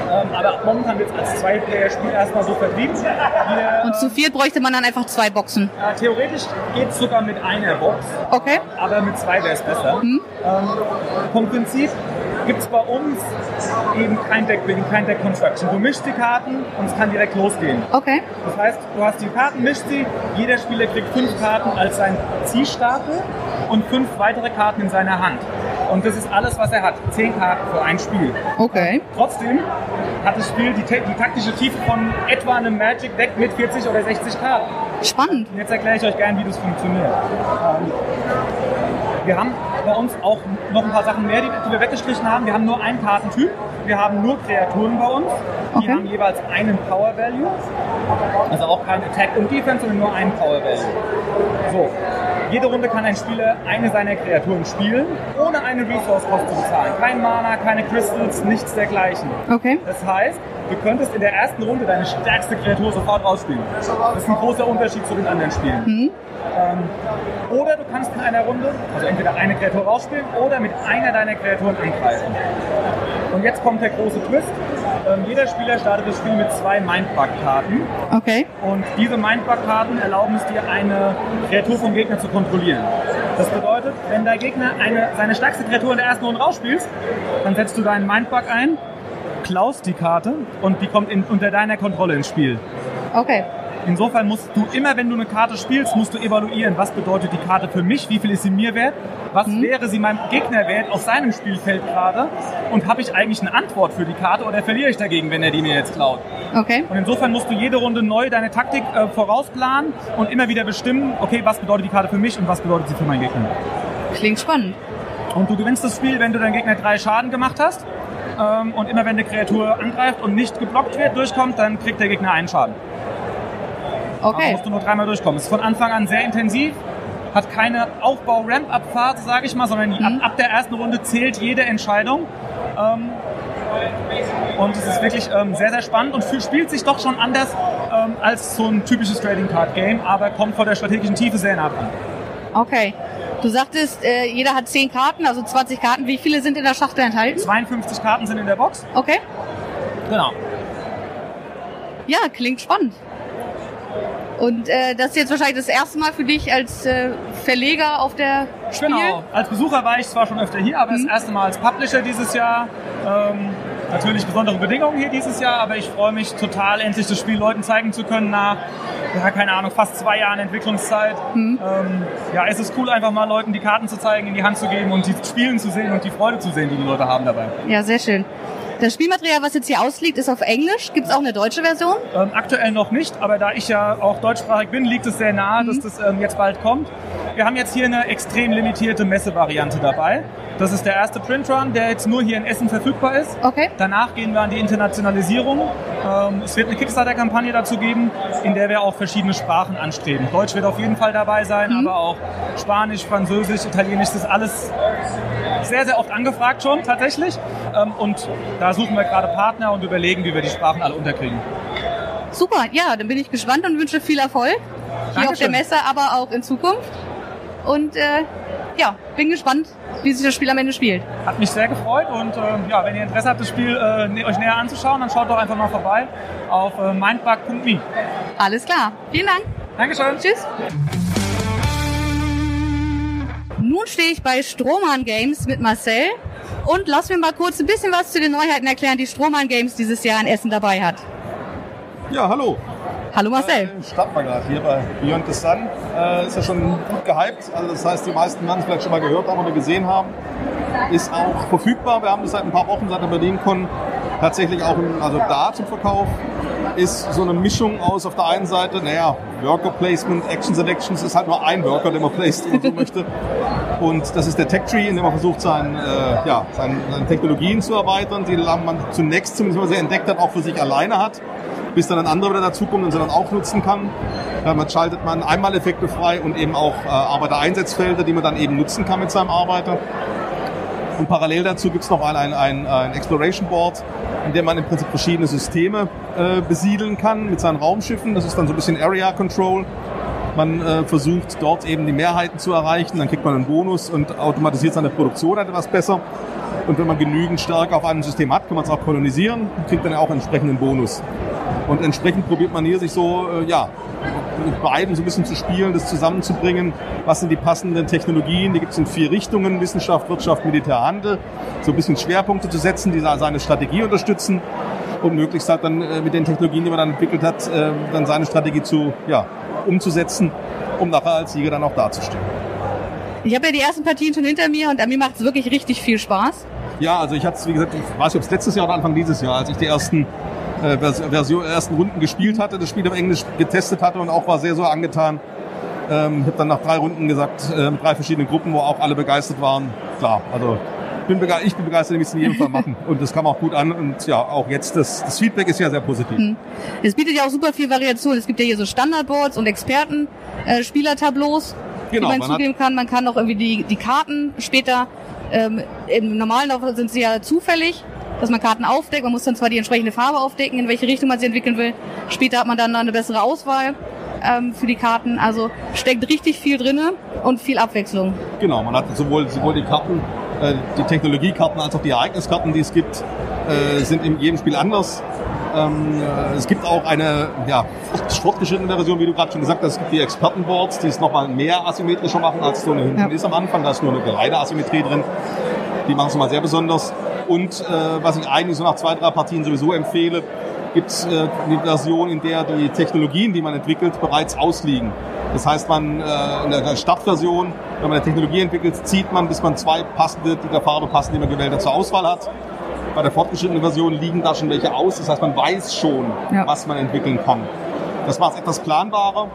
F: ähm, aber momentan wird es als Zwei-Player-Spiel erstmal so vertrieben. Wir,
D: Und zu viert bräuchte man dann einfach zwei Boxen.
F: äh, theoretisch geht es sogar mit einer Box,
D: Okay.
F: aber mit zwei wäre es besser.
D: Mhm.
F: Ähm, vom Prinzip gibt es bei uns eben kein Deckbuilding, kein Deck Construction. Du mischst die Karten und es kann direkt losgehen.
D: Okay.
F: Das heißt, du hast die Karten, mischt sie, jeder Spieler kriegt fünf Karten als sein Ziehstapel und fünf weitere Karten in seiner Hand. Und das ist alles, was er hat. Zehn Karten für ein Spiel.
D: Okay.
F: Trotzdem hat das Spiel die, die taktische Tiefe von etwa einem Magic-Deck mit 40 oder 60 Karten.
D: Spannend.
F: Und jetzt erkläre ich euch gern, wie das funktioniert. Ähm, wir haben bei uns auch noch ein paar Sachen mehr, die, die wir weggestrichen haben. Wir haben nur einen Kartentyp. Wir haben nur Kreaturen bei uns. Die
D: Okay.
F: haben jeweils einen Power Value. Also auch kein Attack und Defense, sondern nur einen Power Value. So. Jede Runde kann ein Spieler eine seiner Kreaturen spielen, ohne eine Resource Cost zu bezahlen. Kein Mana, keine Crystals, nichts dergleichen.
D: Okay.
F: Das heißt, du könntest in der ersten Runde deine stärkste Kreatur sofort rausspielen. Das ist ein großer Unterschied zu den anderen Spielen. Ähm, oder du kannst in einer Runde, also entweder eine Kreatur rausspielen oder mit einer deiner Kreaturen angreifen. Und jetzt kommt der große Twist. Ähm, jeder Spieler startet das Spiel mit zwei Mindbug-Karten.
D: Okay.
F: Und diese Mindbug-Karten erlauben es dir, eine Kreatur vom Gegner zu kontrollieren. Das bedeutet, wenn dein Gegner eine, seine stärkste Kreatur in der ersten Runde rausspielst, dann setzt du deinen Mindbug ein, klaust die Karte und die kommt in, unter deiner Kontrolle ins Spiel.
D: Okay.
F: Insofern musst du immer, wenn du eine Karte spielst, musst du evaluieren, was bedeutet die Karte für mich, wie viel ist sie mir wert, was wäre sie meinem Gegner wert auf seinem Spielfeld gerade und habe ich eigentlich eine Antwort für die Karte oder verliere ich dagegen, wenn er die mir jetzt klaut.
D: Okay.
F: Und insofern musst du jede Runde neu deine Taktik äh, vorausplanen und immer wieder bestimmen, okay, was bedeutet die Karte für mich und was bedeutet sie für meinen Gegner.
D: Klingt spannend.
F: Und du gewinnst das Spiel, wenn du deinem Gegner drei Schaden gemacht hast. Ähm, und immer wenn eine Kreatur angreift und nicht geblockt wird, durchkommt, dann kriegt der Gegner einen Schaden.
D: Okay.
F: musst du nur dreimal durchkommen. Es ist von Anfang an sehr intensiv, hat keine Aufbau-Ramp-Up-Phase, sage ich mal, sondern ab, ab der ersten Runde zählt jede Entscheidung. Ähm, und es ist wirklich ähm, sehr, sehr spannend und fühl- spielt sich doch schon anders ähm, als so ein typisches Trading Card Game, aber kommt von der strategischen Tiefe sehr nah dran.
D: Okay. Du sagtest, äh, jeder hat 10 Karten, also 20 Karten. Wie viele sind in der Schachtel enthalten?
F: 52 Karten sind in der Box.
D: Okay.
F: Genau.
D: Ja, klingt spannend. Und äh, das ist jetzt wahrscheinlich das erste Mal für dich als äh, Verleger auf der Spiel.
F: Genau. Als Besucher war ich zwar schon öfter hier, aber das erste Mal als Publisher dieses Jahr. Ähm, natürlich besondere Bedingungen hier dieses Jahr, aber ich freue mich total, endlich das Spiel Leuten zeigen zu können nach, ja, keine Ahnung, fast zwei Jahren Entwicklungszeit. Ähm, ja, es ist cool, einfach mal Leuten die Karten zu zeigen, in die Hand zu geben und die spielen zu sehen und die Freude zu sehen, die die Leute haben dabei.
D: Ja, sehr schön. Das Spielmaterial, was jetzt hier ausliegt, ist auf Englisch. Gibt es auch eine deutsche Version?
F: Ähm, aktuell noch nicht, aber da ich ja auch deutschsprachig bin, liegt es sehr nahe, dass das ähm, jetzt bald kommt. Wir haben jetzt hier eine extrem limitierte Messevariante dabei. Das ist der erste Printrun, der jetzt nur hier in Essen verfügbar ist.
D: Okay.
F: Danach gehen wir an die Internationalisierung. Ähm, es wird eine Kickstarter-Kampagne dazu geben, in der wir auch verschiedene Sprachen anstreben. Deutsch wird auf jeden Fall dabei sein, aber auch Spanisch, Französisch, Italienisch, das ist alles sehr, sehr oft angefragt schon tatsächlich. Ähm, und da suchen wir gerade Partner und überlegen, wie wir die Sprachen alle unterkriegen.
D: Super, ja, dann bin ich gespannt und wünsche viel Erfolg. Hier auf der
F: Dankeschön.
D: Messe, aber auch in Zukunft. Und äh, ja, bin gespannt, wie sich das Spiel am Ende spielt.
F: Hat mich sehr gefreut und ähm, ja, wenn ihr Interesse habt, das Spiel äh, ne- euch näher anzuschauen, dann schaut doch einfach mal vorbei auf äh, mindbug.me.
D: Alles klar. Vielen Dank.
F: Dankeschön.
D: Tschüss. Nun stehe ich bei Strohmann Games mit Marcel. Und lass mir mal kurz ein bisschen was zu den Neuheiten erklären, die Strohmann Games dieses Jahr in Essen dabei hat.
G: Ja, hallo.
D: Hallo Marcel.
G: Äh, starten wir gerade hier bei Beyond the Sun. Äh, ist ja schon gut gehypt. Also das heißt, die meisten werden es vielleicht schon mal gehört haben oder gesehen haben. Ist auch verfügbar. Wir haben das seit ein paar Wochen, seit der BerlinCon, tatsächlich auch im, also da zum Verkauf. Ist so eine Mischung aus auf der einen Seite, naja, Worker Placement, Action Selections ist halt nur ein Worker, den man placed, wenn man so möchte. Und das ist der Tech Tree, in dem man versucht, sein, äh, ja, seine, seine Technologien zu erweitern, die man zunächst zumindest mal sehr entdeckt hat, auch für sich alleine hat bis dann ein anderer wieder dazukommt und sie dann auch nutzen kann. Damit schaltet man Einmaleffekte frei und eben auch äh, Arbeitereinsatzfelder, die man dann eben nutzen kann mit seinem Arbeiter. Und parallel dazu gibt es noch ein, ein, ein, ein Exploration Board, in dem man im Prinzip verschiedene Systeme äh, besiedeln kann mit seinen Raumschiffen. Das ist dann so ein bisschen Area Control. Man äh, versucht dort eben die Mehrheiten zu erreichen, dann kriegt man einen Bonus und automatisiert seine Produktion etwas besser. Und wenn man genügend Stärke auf einem System hat, kann man es auch kolonisieren und kriegt dann auch entsprechenden Bonus. Und entsprechend probiert man hier sich so, äh, ja, mit beiden so ein bisschen zu spielen, das zusammenzubringen. Was sind die passenden Technologien? Die gibt es in vier Richtungen, Wissenschaft, Wirtschaft, Militär, Handel. So ein bisschen Schwerpunkte zu setzen, die seine Strategie unterstützen und möglichst halt dann äh, mit den Technologien, die man dann entwickelt hat, äh, dann seine Strategie zu, ja, umzusetzen, um nachher als Sieger dann auch dazustehen.
D: Ich habe ja die ersten Partien schon hinter mir und mir macht es wirklich richtig viel Spaß.
G: Ja, also ich hatte es, wie gesagt, ich weiß nicht, ob es letztes Jahr oder Anfang dieses Jahr, als ich die ersten äh, Version, ersten Runden gespielt hatte, das Spiel auf Englisch getestet hatte und auch war sehr so angetan. Ähm, habe dann nach drei Runden gesagt, äh, mit drei verschiedenen Gruppen, wo auch alle begeistert waren. Klar, also bin ich bin begeistert, ich will es in jedem Fall machen. (laughs) Und das kam auch gut an. Und ja, auch jetzt, das, das Feedback ist ja sehr positiv. Hm.
D: Es bietet ja auch super viel Variation. Es gibt ja hier so Standardboards und Experten, äh, Spielertableaus, genau, die man, man zugeben kann. Man kann auch irgendwie die, die Karten später, ähm, im normalen Lauf sind sie ja zufällig dass man Karten aufdeckt. Man muss dann zwar die entsprechende Farbe aufdecken, in welche Richtung man sie entwickeln will. Später hat man dann eine bessere Auswahl ähm, für die Karten. Also steckt richtig viel drinne und viel Abwechslung.
G: Genau, man hat sowohl, sowohl die Karten, äh, die Technologiekarten als auch die Ereigniskarten, die es gibt, äh, sind in jedem Spiel anders. Ähm, äh, es gibt auch eine ja, fortgeschrittene Version, wie du gerade schon gesagt hast. Es gibt die Expertenboards, die es nochmal mehr asymmetrischer machen, als so eine hinten ja. ist am Anfang. Da ist nur eine kleine Asymmetrie drin. Die machen es mal sehr besonders. Und äh, was ich eigentlich so nach zwei, drei Partien sowieso empfehle, gibt es äh, eine Version, in der die Technologien, die man entwickelt, bereits ausliegen. Das heißt, man äh, in der Startversion, wenn man eine Technologie entwickelt, zieht man, bis man zwei passende, die der Farbe passen, die man gewählt hat, zur Auswahl hat. Bei der fortgeschrittenen Version liegen da schon welche aus. Das heißt, man weiß schon, ja. was man entwickeln kann. Das macht es etwas planbarer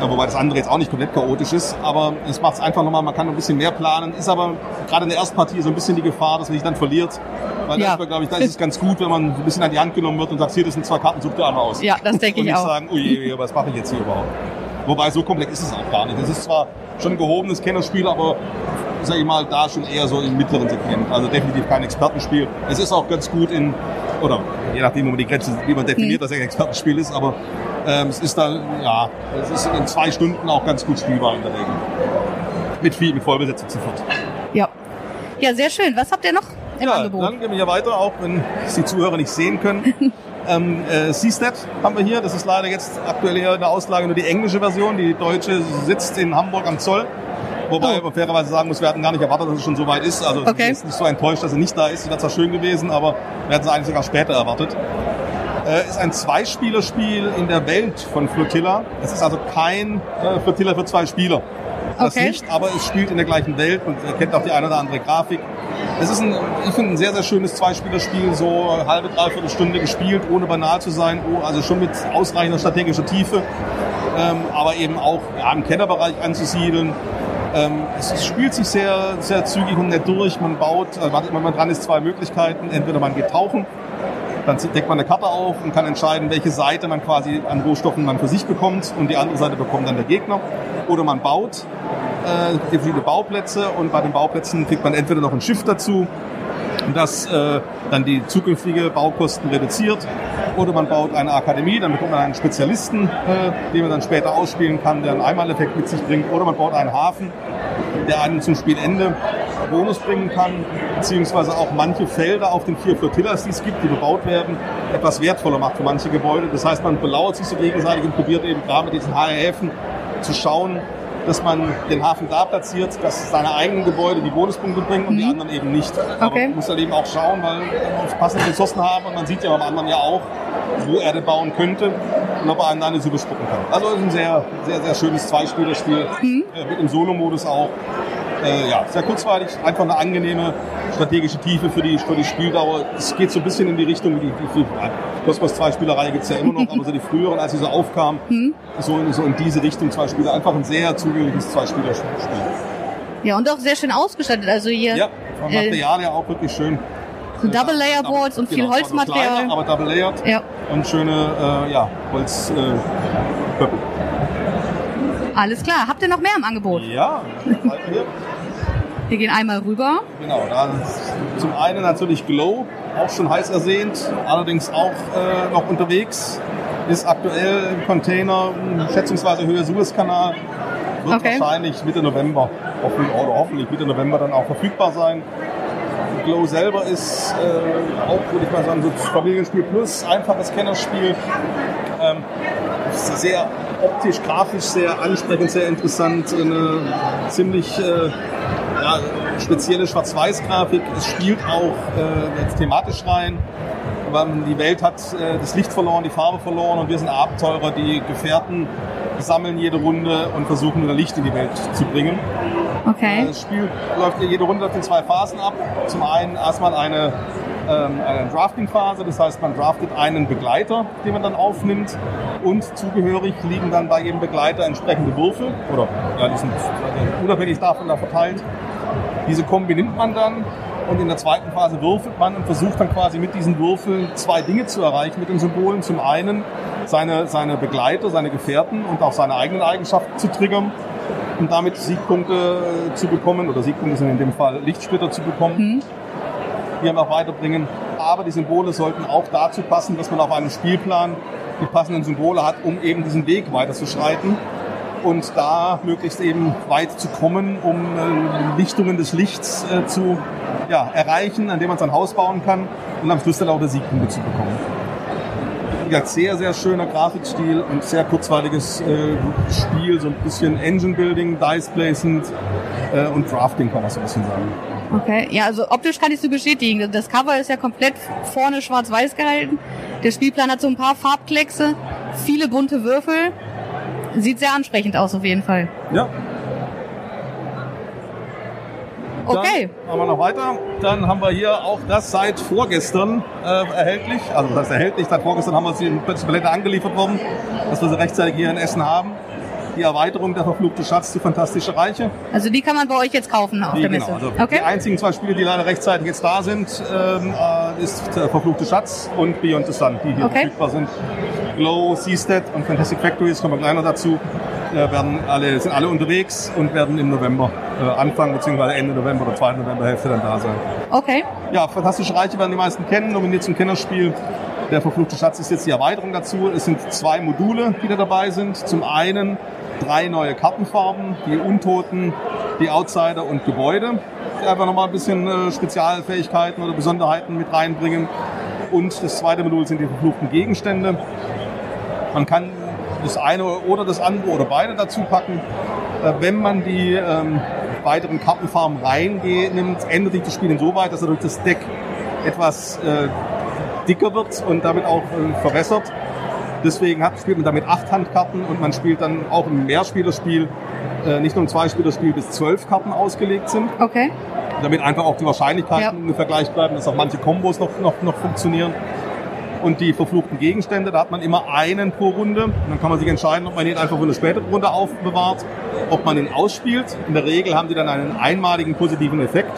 G: ja, wobei das andere jetzt auch nicht komplett chaotisch ist, aber es macht es einfach nochmal, man kann ein bisschen mehr planen, ist aber gerade in der ersten Partie so ein bisschen die Gefahr, dass man sich dann verliert. Weil ja. glaube ich, da ist es ganz gut, wenn man ein bisschen an die Hand genommen wird und sagt, hier, das sind zwei Karten, such dir einmal aus.
D: Ja, das denke ich auch.
G: Und nicht sagen, ui, was mache ich jetzt hier überhaupt? Wobei, so komplex ist es auch gar nicht. Es ist zwar schon ein gehobenes Kennerspiel, aber sage ich mal, da schon eher so im mittleren Segment. Also definitiv kein Expertenspiel. Es ist auch ganz gut in, oder je nachdem, wo man die Grenze, wie man definiert, hm. dass es ein Expertenspiel ist, aber ähm, es ist dann, ja, es ist in zwei Stunden auch ganz gut spielbar in der Regel. Mit viel, mit Vollbesetzung sofort.
D: Ja. Ja, sehr schön. Was habt ihr noch im
G: ja,
D: Angebot?
G: Dann gehen wir hier weiter, auch wenn es (laughs) die Zuhörer nicht sehen können. (laughs) ähm, äh, Seastat haben wir hier. Das ist leider jetzt aktuell hier in der Auslage nur die englische Version. Die deutsche sitzt in Hamburg am Zoll. Wobei oh. man fairerweise sagen muss, wir hatten gar nicht erwartet, dass es schon so weit ist. Also okay. ist nicht so enttäuscht, dass er nicht da ist. Das wäre zwar schön gewesen, aber wir hätten es eigentlich sogar später erwartet. Äh, ist ein Zweispielerspiel in der Welt von Flotilla. Es ist also kein äh, Flotilla für zwei Spieler. Das okay. nicht, aber es spielt in der gleichen Welt und ihr kennt auch die eine oder andere Grafik. Es ist ein, ich finde, ein sehr, sehr schönes Zweispielerspiel, so halbe, dreiviertel Stunde gespielt, ohne banal zu sein, oh, also schon mit ausreichender strategischer Tiefe, ähm, aber eben auch ja, im Kennerbereich anzusiedeln. Ähm, es spielt sich sehr, sehr zügig und nett durch. Man baut, äh, wenn man dran ist, zwei Möglichkeiten. Entweder man geht tauchen dann deckt man eine Karte auf und kann entscheiden, welche Seite man quasi an Rohstoffen man für sich bekommt und die andere Seite bekommt dann der Gegner. Oder man baut äh, viele Bauplätze und bei den Bauplätzen kriegt man entweder noch ein Schiff dazu, das äh, dann die zukünftige Baukosten reduziert. Oder man baut eine Akademie, dann bekommt man einen Spezialisten, äh, den man dann später ausspielen kann, der einen Einmaleffekt mit sich bringt. Oder man baut einen Hafen, der einen zum Spielende Bonus bringen kann, beziehungsweise auch manche Felder auf den vier Flotillas, die es gibt, die bebaut werden, etwas wertvoller macht für manche Gebäude. Das heißt, man belauert sich so gegenseitig und probiert eben gerade mit diesen HRFen zu schauen, dass man den Hafen da platziert, dass seine eigenen Gebäude die Bonuspunkte bringen und die anderen eben nicht. Aber
D: Okay.
G: man muss halt eben auch schauen, weil wir uns passende Ressourcen haben und man sieht ja beim anderen ja auch, wo er denn bauen könnte und ob er einen dann eine Suppe spucken kann. Also ist ein sehr, sehr, sehr schönes Zweispielerspiel äh, mit dem Solo-Modus auch. Äh, ja, sehr kurzweilig, einfach eine angenehme strategische Tiefe für die, für die Spieldauer. Es geht so ein bisschen in die Richtung, wie die, die, die Cosmos 2 Spielerei gibt es ja immer noch, aber so die früheren, als sie so aufkamen, so, in, so in diese Richtung zwei Spieler. Einfach ein sehr zugängliches Zwei-Spieler-Spiel.
D: Ja, und auch sehr schön ausgestattet. Also hier
G: Ja, vom
D: äh,
G: Material ja auch wirklich schön.
D: so Double Layer Boards und viel
G: Genau, also
D: Holzmaterial.
G: Kleiner, aber double layered
D: Ja,
G: und schöne äh, ja, Holz.
D: Alles klar. Habt ihr noch mehr im Angebot?
G: Ja, hier.
D: Wir gehen einmal rüber.
G: Genau, da zum einen natürlich Glow, auch schon heiß ersehnt, allerdings auch äh, noch unterwegs, ist aktuell im Container, schätzungsweise Höhe Suezkanal, wird
D: Okay.
G: wahrscheinlich Mitte November, hoffentlich, oder hoffentlich Mitte November dann auch verfügbar sein. Glow selber ist äh, auch, würde ich mal sagen, so Familienspiel plus, einfaches Kennerspiel. Ähm, sehr optisch, grafisch sehr ansprechend, sehr interessant. Eine ziemlich äh, ja, spezielle Schwarz-Weiß-Grafik. Es spielt auch äh, thematisch rein. Die Welt hat äh, das Licht verloren, die Farbe verloren und wir sind Abenteurer, die Gefährten sammeln jede Runde und versuchen wieder Licht in die Welt zu bringen.
D: Okay.
G: Das Spiel läuft jede Runde läuft in zwei Phasen ab. Zum einen erstmal eine, eine Drafting-Phase, das heißt, man draftet einen Begleiter, den man dann aufnimmt. Und zugehörig liegen dann bei jedem Begleiter entsprechende Würfel, oder ja, die sind unabhängig davon da verteilt. Diese Kombi nimmt man dann und in der zweiten Phase würfelt man und versucht dann quasi mit diesen Würfeln zwei Dinge zu erreichen mit den Symbolen. Zum einen seine, seine Begleiter, seine Gefährten und auch seine eigenen Eigenschaften zu triggern und damit Siegpunkte zu bekommen, oder Siegpunkte sind in dem Fall Lichtsplitter zu bekommen, die einem auch weiterbringen. Aber die Symbole sollten auch dazu passen, dass man auf einem Spielplan die passenden Symbole hat, um eben diesen Weg weiterzuschreiten und da möglichst eben weit zu kommen, um äh, Lichtungen des Lichts äh, zu ja, erreichen, an dem man sein Haus bauen kann und am Schluss dann auch die Siegpunkte zu bekommen. Wie gesagt, sehr, sehr schöner Grafikstil und sehr kurzweiliges äh, Spiel, so ein bisschen Engine Building, Dice Placement äh, und Drafting kann man so ein bisschen sagen.
D: Okay. Ja, also optisch kann ich so bestätigen. Das Cover ist ja komplett vorne schwarz-weiß gehalten. Der Spielplan hat so ein paar Farbkleckse, viele bunte Würfel. Sieht sehr ansprechend aus auf jeden Fall.
G: Ja,
D: Okay.
G: Dann machen wir noch weiter. Dann haben wir hier auch das seit vorgestern äh, erhältlich. Also das erhältlich. Seit vorgestern haben wir sie in Palette angeliefert worden, dass wir sie rechtzeitig hier in Essen haben. Die Erweiterung der verfluchte Schatz, die fantastische Reiche.
D: Also die kann man bei euch jetzt kaufen auf
G: Die,
D: der
G: genau,
D: Messe.
G: also
D: okay.
G: Die einzigen zwei Spiele, die leider rechtzeitig jetzt da sind, ähm, äh, ist der verfluchte Schatz und Beyond the Sun, die hier
D: Okay.
G: verfügbar sind. Glow, Seastead und Fantastic Factories kommen wir gleich noch dazu. Äh, werden alle, sind alle unterwegs und werden im November äh, Anfang bzw. Ende November oder 2. Novemberhälfte dann da sein.
D: Okay.
G: Ja, Fantastische Reiche werden die meisten kennen, nominiert zum Kennerspiel. Der verfluchte Schatz ist jetzt die Erweiterung dazu. Es sind zwei Module, die da dabei sind. Zum einen drei neue Kartenfarben, die Untoten, die Outsider und Gebäude, einfach nochmal ein bisschen äh, Spezialfähigkeiten oder Besonderheiten mit reinbringen. Und das zweite Modul sind die verfluchten Gegenstände. Man kann das eine oder das andere oder beide dazu packen. Äh, Wenn man die ähm, weiteren Kartenfarben reinnimmt, ändert sich das Spiel insoweit, dass er durch das Deck etwas äh, dicker wird und damit auch äh, verwässert. Deswegen hat, spielt man damit acht Handkarten und man spielt dann auch im Mehrspielerspiel, äh, nicht nur im Zweispielerspiel, bis zwölf Karten ausgelegt sind
D: Okay.
G: damit einfach auch die Wahrscheinlichkeiten
D: Ja.
G: ungefähr gleich bleiben, dass auch manche Kombos noch, noch, noch funktionieren. Und die verfluchten Gegenstände, da hat man immer einen pro Runde. Und dann kann man sich entscheiden, ob man ihn einfach für eine spätere Runde aufbewahrt, ob man ihn ausspielt. In der Regel haben die dann einen einmaligen positiven Effekt.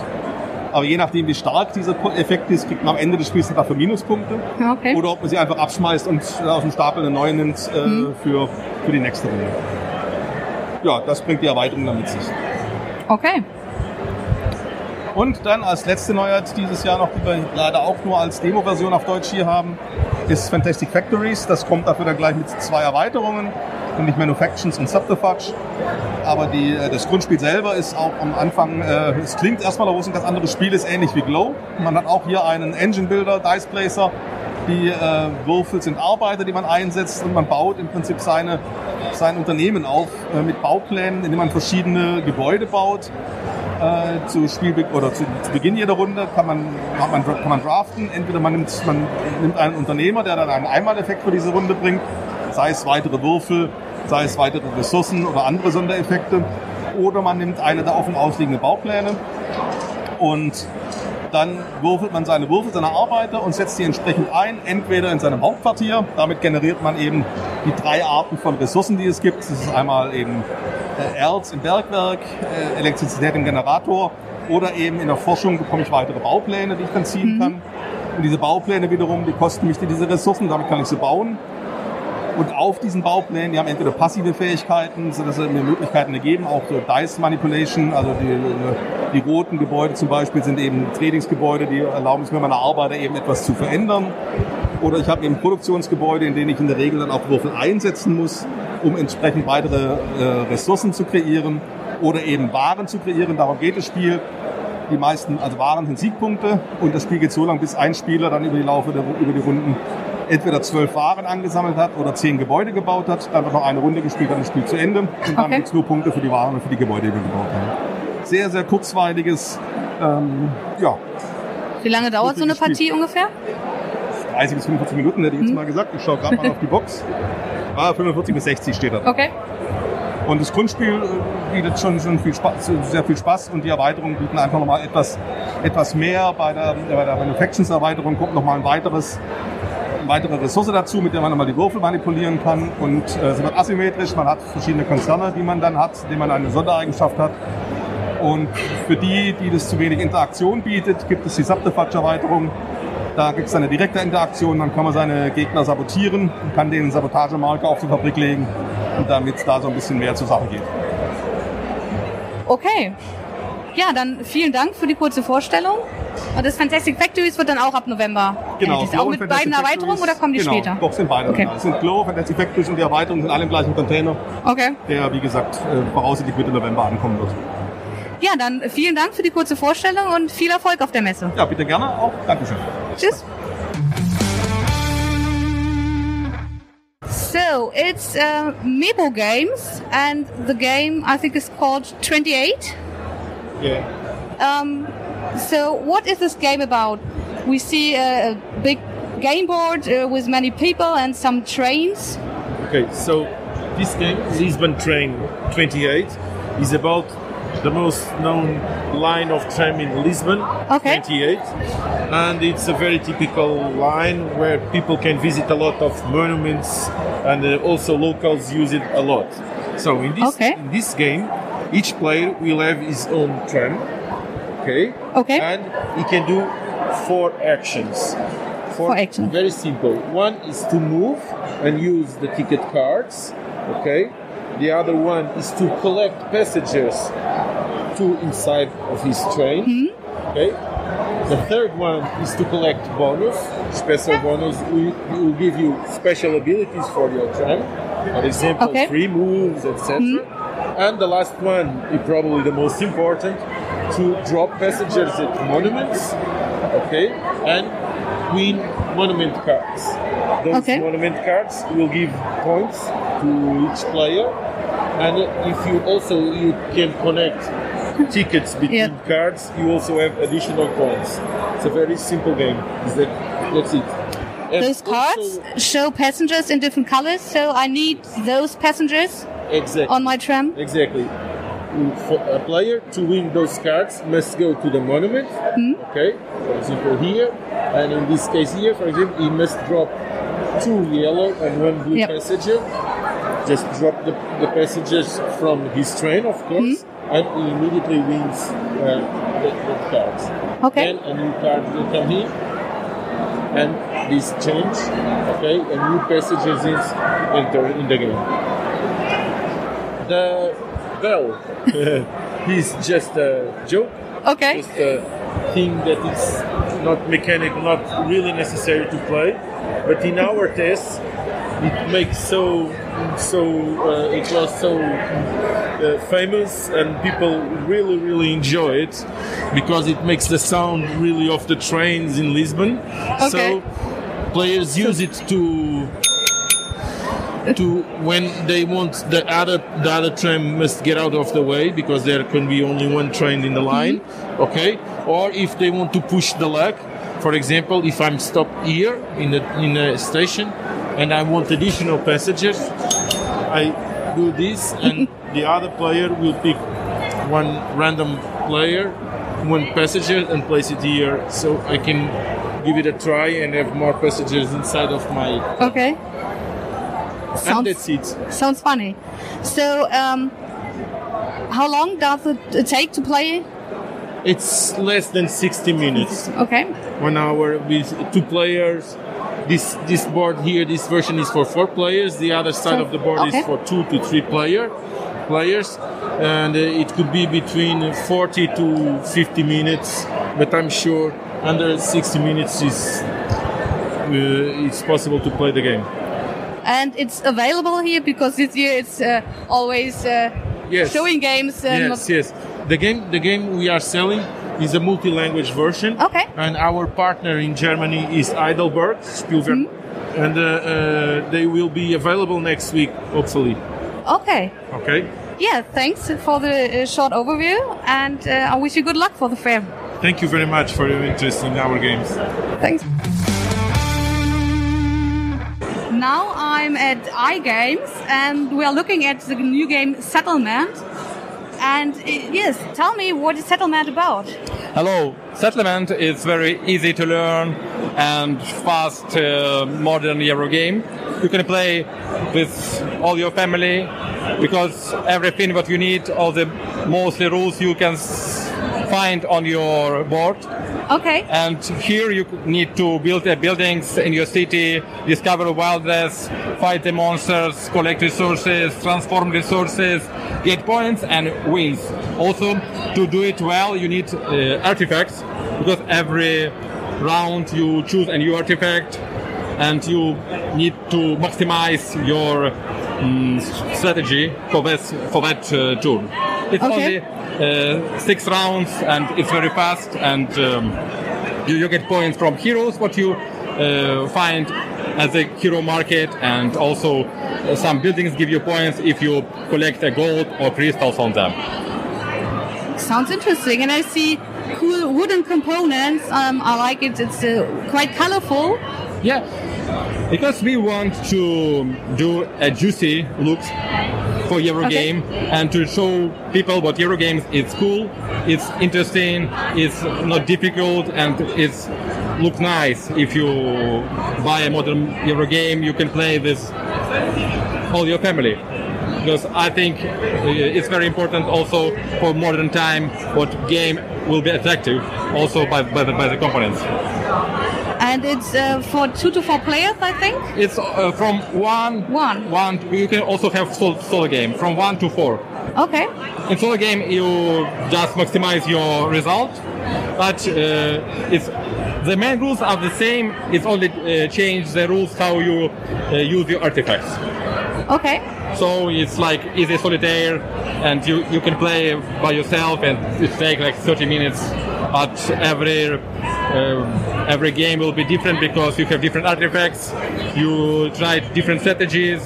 G: Aber je nachdem, wie stark dieser Effekt ist, kriegt man am Ende des Spiels dafür Minuspunkte.
D: Okay.
G: Oder ob man sie einfach abschmeißt und äh, aus dem Stapel eine neue nimmt äh, für, für die nächste Runde. Ja, das bringt die Erweiterung dann mit sich.
D: Okay.
G: Und dann als letzte Neuheit dieses Jahr noch, die wir leider auch nur als Demo-Version auf Deutsch hier haben, ist Fantastic Factories. Das kommt dafür dann gleich mit zwei Erweiterungen, nämlich Manufactions und Subterfuge. Aber die, äh, das Grundspiel selber ist auch am Anfang, äh, es klingt erstmal, aber es ein ganz anderes Spiel, ist ähnlich wie Glow. Man hat auch hier einen Engine Builder, Dice Placer, Die äh, Würfel sind Arbeiter, die man einsetzt und man baut im Prinzip seine, sein Unternehmen auf äh, mit Bauplänen, indem man verschiedene Gebäude baut. Äh, zu Spielbe oder zu, zu Beginn jeder Runde kann man, hat man, kann man draften. Entweder man nimmt, man nimmt einen Unternehmer, der dann einen Einmaleffekt für diese Runde bringt, sei es weitere Würfel, sei es weitere Ressourcen oder andere Sondereffekte. Oder man nimmt eine der offen ausliegenden Baupläne und dann würfelt man seine Würfel, seine Arbeiter und setzt die entsprechend ein, entweder in seinem Hauptquartier. Damit generiert man eben die drei Arten von Ressourcen, die es gibt. Das ist einmal eben äh, Erz im Bergwerk, äh, Elektrizität im Generator oder eben in der Forschung bekomme ich weitere Baupläne, die ich dann ziehen kann. Und diese Baupläne wiederum, die kosten mich diese Ressourcen, damit kann ich sie bauen. Und auf diesen Bauplänen, die haben entweder passive Fähigkeiten, sodass sie mir Möglichkeiten ergeben, auch so Dice Manipulation, also die, die roten Gebäude zum Beispiel sind eben Trainingsgebäude, die erlauben es mir, meine Arbeiter eben etwas zu verändern. Oder ich habe eben Produktionsgebäude, in denen ich in der Regel dann auch Würfel einsetzen muss, um entsprechend weitere äh, Ressourcen zu kreieren oder eben Waren zu kreieren. Darum geht das Spiel. Die meisten, also Waren sind Siegpunkte und das Spiel geht so lange, bis ein Spieler dann über die Laufe der, über die Runden entweder zwölf Waren angesammelt hat oder zehn Gebäude gebaut hat. Dann wird noch eine Runde gespielt, dann ist das Spiel zu Ende. Und dann
D: Okay.
G: gibt's nur Punkte für die Waren und für die Gebäude, die wir gebaut haben. Sehr, sehr kurzweiliges, ähm, ja,
D: Wie lange dauert so eine
G: Spiel.
D: Partie ungefähr?
G: 30 bis 45 Minuten hätte ich jetzt mal gesagt. Ich schaue gerade mal auf die Box. Ah, 45 bis 60 steht da.
D: Okay.
G: Und das Grundspiel äh, bietet schon, schon viel Spaß, sehr viel Spaß und die Erweiterungen bieten einfach nochmal etwas, etwas mehr. Bei der, bei der Manufactions-Erweiterung kommt nochmal ein weiteres, weitere Ressource dazu, mit der man nochmal die Würfel manipulieren kann. Und äh, sie wird asymmetrisch. Man hat verschiedene Konzerne, die man dann hat, denen man eine Sondereigenschaft hat. Und für die, die das zu wenig Interaktion bietet, gibt es die Subterfuge-Erweiterung. Da gibt es eine direkte Interaktion, dann kann man seine Gegner sabotieren, kann den Sabotagemarker auf die Fabrik legen und damit es da so ein bisschen mehr zur Sache geht.
D: Okay. Ja, dann vielen Dank für die kurze Vorstellung. Und das Fantastic Factories wird dann auch ab November erhältlich. Auch
G: Glow
D: mit
G: Fantastic
D: beiden Erweiterungen
G: Factories.
D: oder kommen die
G: genau,
D: später?
G: Doch, sind beide
D: Okay.
G: da. Es sind Glow, Fantastic Factories und die Erweiterungen sind alle im gleichen Container,
D: Okay.
G: der, wie gesagt, äh, voraussichtlich Mitte November ankommen wird.
D: Ja, dann vielen Dank für die kurze Vorstellung und viel Erfolg auf der Messe.
G: Ja, bitte gerne auch. Dankeschön.
D: Tschüss. So it's uh, Meeple Games, and the game I think is called 28.
G: Yeah.
D: Um, so what is this game about? We see a, a big game board uh, with many people and some trains.
H: Okay, so this game, Lisbon Train 28, is about the most known line of tram in Lisbon,
D: Okay.
H: 28. And it's a very typical line where people can visit a lot of monuments and uh, also locals use it a lot. So in this,
D: Okay.
H: in this game, each player will have his own tram, okay?
D: Okay.
H: And he can do four actions.
D: Four actions.
H: Very simple. One is to move and use the ticket cards. Okay. The other one is to collect passengers to inside of his train. Hmm? Okay. The third one is to collect bonus. Special bonus will, will give you special abilities for your train. For example,
D: Okay.
H: free moves, etc. Hmm? And the last one is probably the most important to drop passengers at monuments. Okay. And win monument cards. Those
D: Okay.
H: monument cards will give points to each player, and if you also you can connect tickets between cards, you also have additional points. It's a very simple game. Is that that's it. And
D: Those cards show passengers in different colors, so I need those passengers
H: exactly.
D: on my tram.
H: Exactly. For a player to win those cards must go to the monument. Okay, for example here, and in this case here, for example, he must drop two yellow and one blue
D: Yep.
H: passenger. Just drop the, the passengers from his train, of course, and he immediately wins uh, the, the cards.
D: Okay.
H: Then a new card will come here, and this change. Okay, a new passengers is enter in the game. The bell (laughs) he's just a joke,
D: Okay.
H: just a thing that is not mechanic, not really necessary to play. But in our tests, it makes so so uh, it was so uh, famous and people really really enjoy it because it makes the sound really of the trains in Lisbon.
D: Okay.
H: So players use it to to when they want the other the other train must get out of the way because there can be only one train in the mm-hmm. line okay or if they want to push the leg for example if i'm stopped here in the in a station and i want additional passengers i do this (laughs) and the other player will pick one random player one passenger and place it here so i can give it a try and have more passengers inside of my
D: Okay.
H: And
D: Sounds, sounds funny. So, um, how long does it take to play?
H: It's less than 60 minutes.
D: Okay.
H: One hour with two players. This this board here, this version is for four players. The other side
D: So-
H: of the board
D: okay.
H: is for two to three player players, and uh, it could be between 40 to 50 minutes. But I'm sure under 60 minutes is uh, it's possible to play the game.
D: And it's available here because this year it's uh, always uh,
H: Yes.
D: showing games. And
H: yes, yes. The game, the game we are selling is a multi-language version.
D: Okay.
H: And our partner in Germany is Heidelberg Spielwerk,
D: Mm-hmm.
H: and uh, uh, they will be available next week, hopefully.
D: Okay.
H: Okay.
D: Yeah, thanks for the uh, short overview, and uh, I wish you good luck for the fair.
H: Thank you very much for your interest in our games.
D: Thanks. Now I'm at iGames, and we are looking at the new game Settlement. And uh, yes, tell me what is Settlement about?
I: Hello. Settlement is very easy to learn and fast uh, modern Euro game. You can play with all your family because everything what you need, all the mostly rules you can find on your board.
D: Okay.
I: And here you need to build uh, buildings in your city, discover wildness, fight the monsters, collect resources, transform resources, get points and wins. Also, to do it well, you need uh, artifacts because every round you choose a new artifact and you need to maximize your mm, strategy for that, for that uh, turn. It's
D: Okay.
I: only six rounds and it's very fast and um, you, you get points from heroes what you uh, find as a hero market and also uh, some buildings give you points if you collect a gold or crystals on them.
D: Sounds interesting, and I see cool wooden components. Um, I like it. It's uh, quite colorful.
I: Yeah, because we want to do a juicy look for Eurogame and to show people what Eurogames is cool, it's interesting, it's not difficult, and it's look nice. If you buy a modern Eurogame, you can play this all your family. Because I think uh, it's very important also for modern time what game will be attractive also by, by, the, by the components.
D: And it's uh, for two to four players, I think.
I: It's uh, from one,
D: One.
I: one. You can also have solo, solo game from one to four.
D: Okay.
I: In solo game, you just maximize your result, but uh, it's the main rules are the same. It's only uh, change the rules how you uh, use your artifacts.
D: Okay.
I: So it's like easy solitaire, and you, you can play by yourself, and it takes like 30 minutes. But every uh, every game will be different because you have different artifacts. You try different strategies.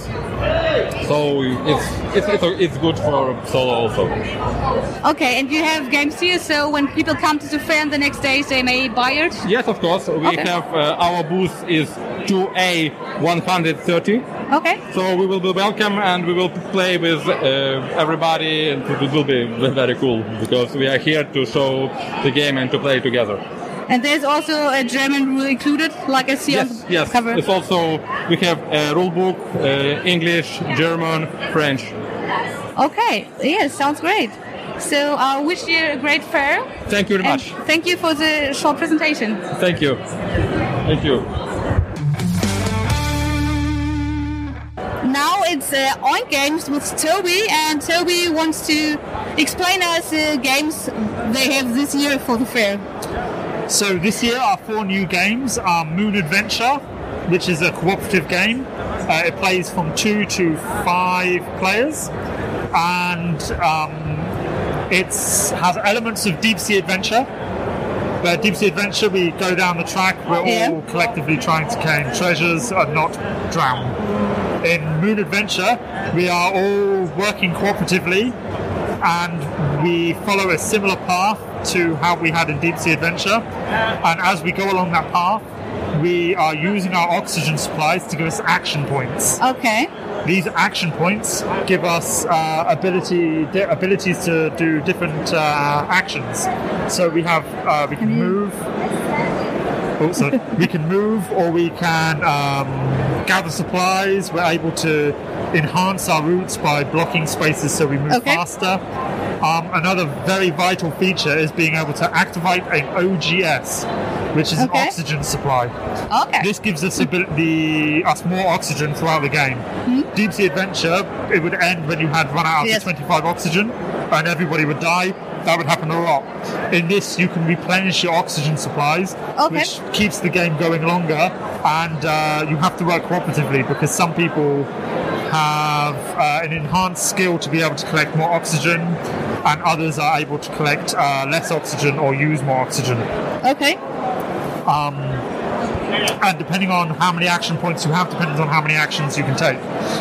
I: So it's it's it's, it's good for solo also.
D: Okay, and you have games here, so when people come to the fair the next days, they may buy it.
I: Yes, of course. We
D: Okay.
I: have uh, our booth is 2A 130.
D: Okay.
I: So we will be welcome and we will play with uh, everybody and it will be very cool because we are here to show the game and to play together.
D: And there's also a German rule included, like I see on
I: Yes,
D: the
I: yes.
D: cover.
I: It's also we have a rule book, uh, English, German, French.
D: Okay. Yeah, sounds great. So I wish you a great fair.
I: Thank you very much.
D: Thank you for the short presentation.
I: Thank you. Thank you.
D: Now it's uh, on games with Toby, and Toby wants to explain us the games they have this year for the fair.
J: So this year our four new games are Moon Adventure, which is a cooperative game. Uh, it plays from two to five players, and um, it has elements of deep sea adventure. But Deep Sea Adventure, we go down the track. We're
D: Yeah.
J: all collectively trying to claim treasures and not drown. In Moon Adventure, we are all working cooperatively, and we follow a similar path to how we had in Deep Sea Adventure. And as we go along that path, we are using our oxygen supplies to give us action points.
D: Okay.
J: These action points give us uh, ability di- abilities to do different uh, actions. So we have uh, we can move. Oh, sorry. we can move, or we can um, gather supplies. We're able to enhance our routes by blocking spaces so we move
D: Okay.
J: faster. Um, another very vital feature is being able to activate an OGS, which is
D: Okay.
J: an oxygen supply.
D: Okay.
J: This gives us the us more oxygen throughout the game. Deep Sea Adventure, it would end when you had run out
D: Yes.
J: of 25 oxygen, and everybody would die. That would happen a lot. In this, you can replenish your oxygen supplies,
D: Okay.
J: which keeps the game going longer. And uh, you have to work cooperatively because some people have uh, an enhanced skill to be able to collect more oxygen, and others are able to collect uh, less oxygen or use more oxygen.
D: Okay.
J: Um, and depending on how many action points you have, depends on how many actions you can take.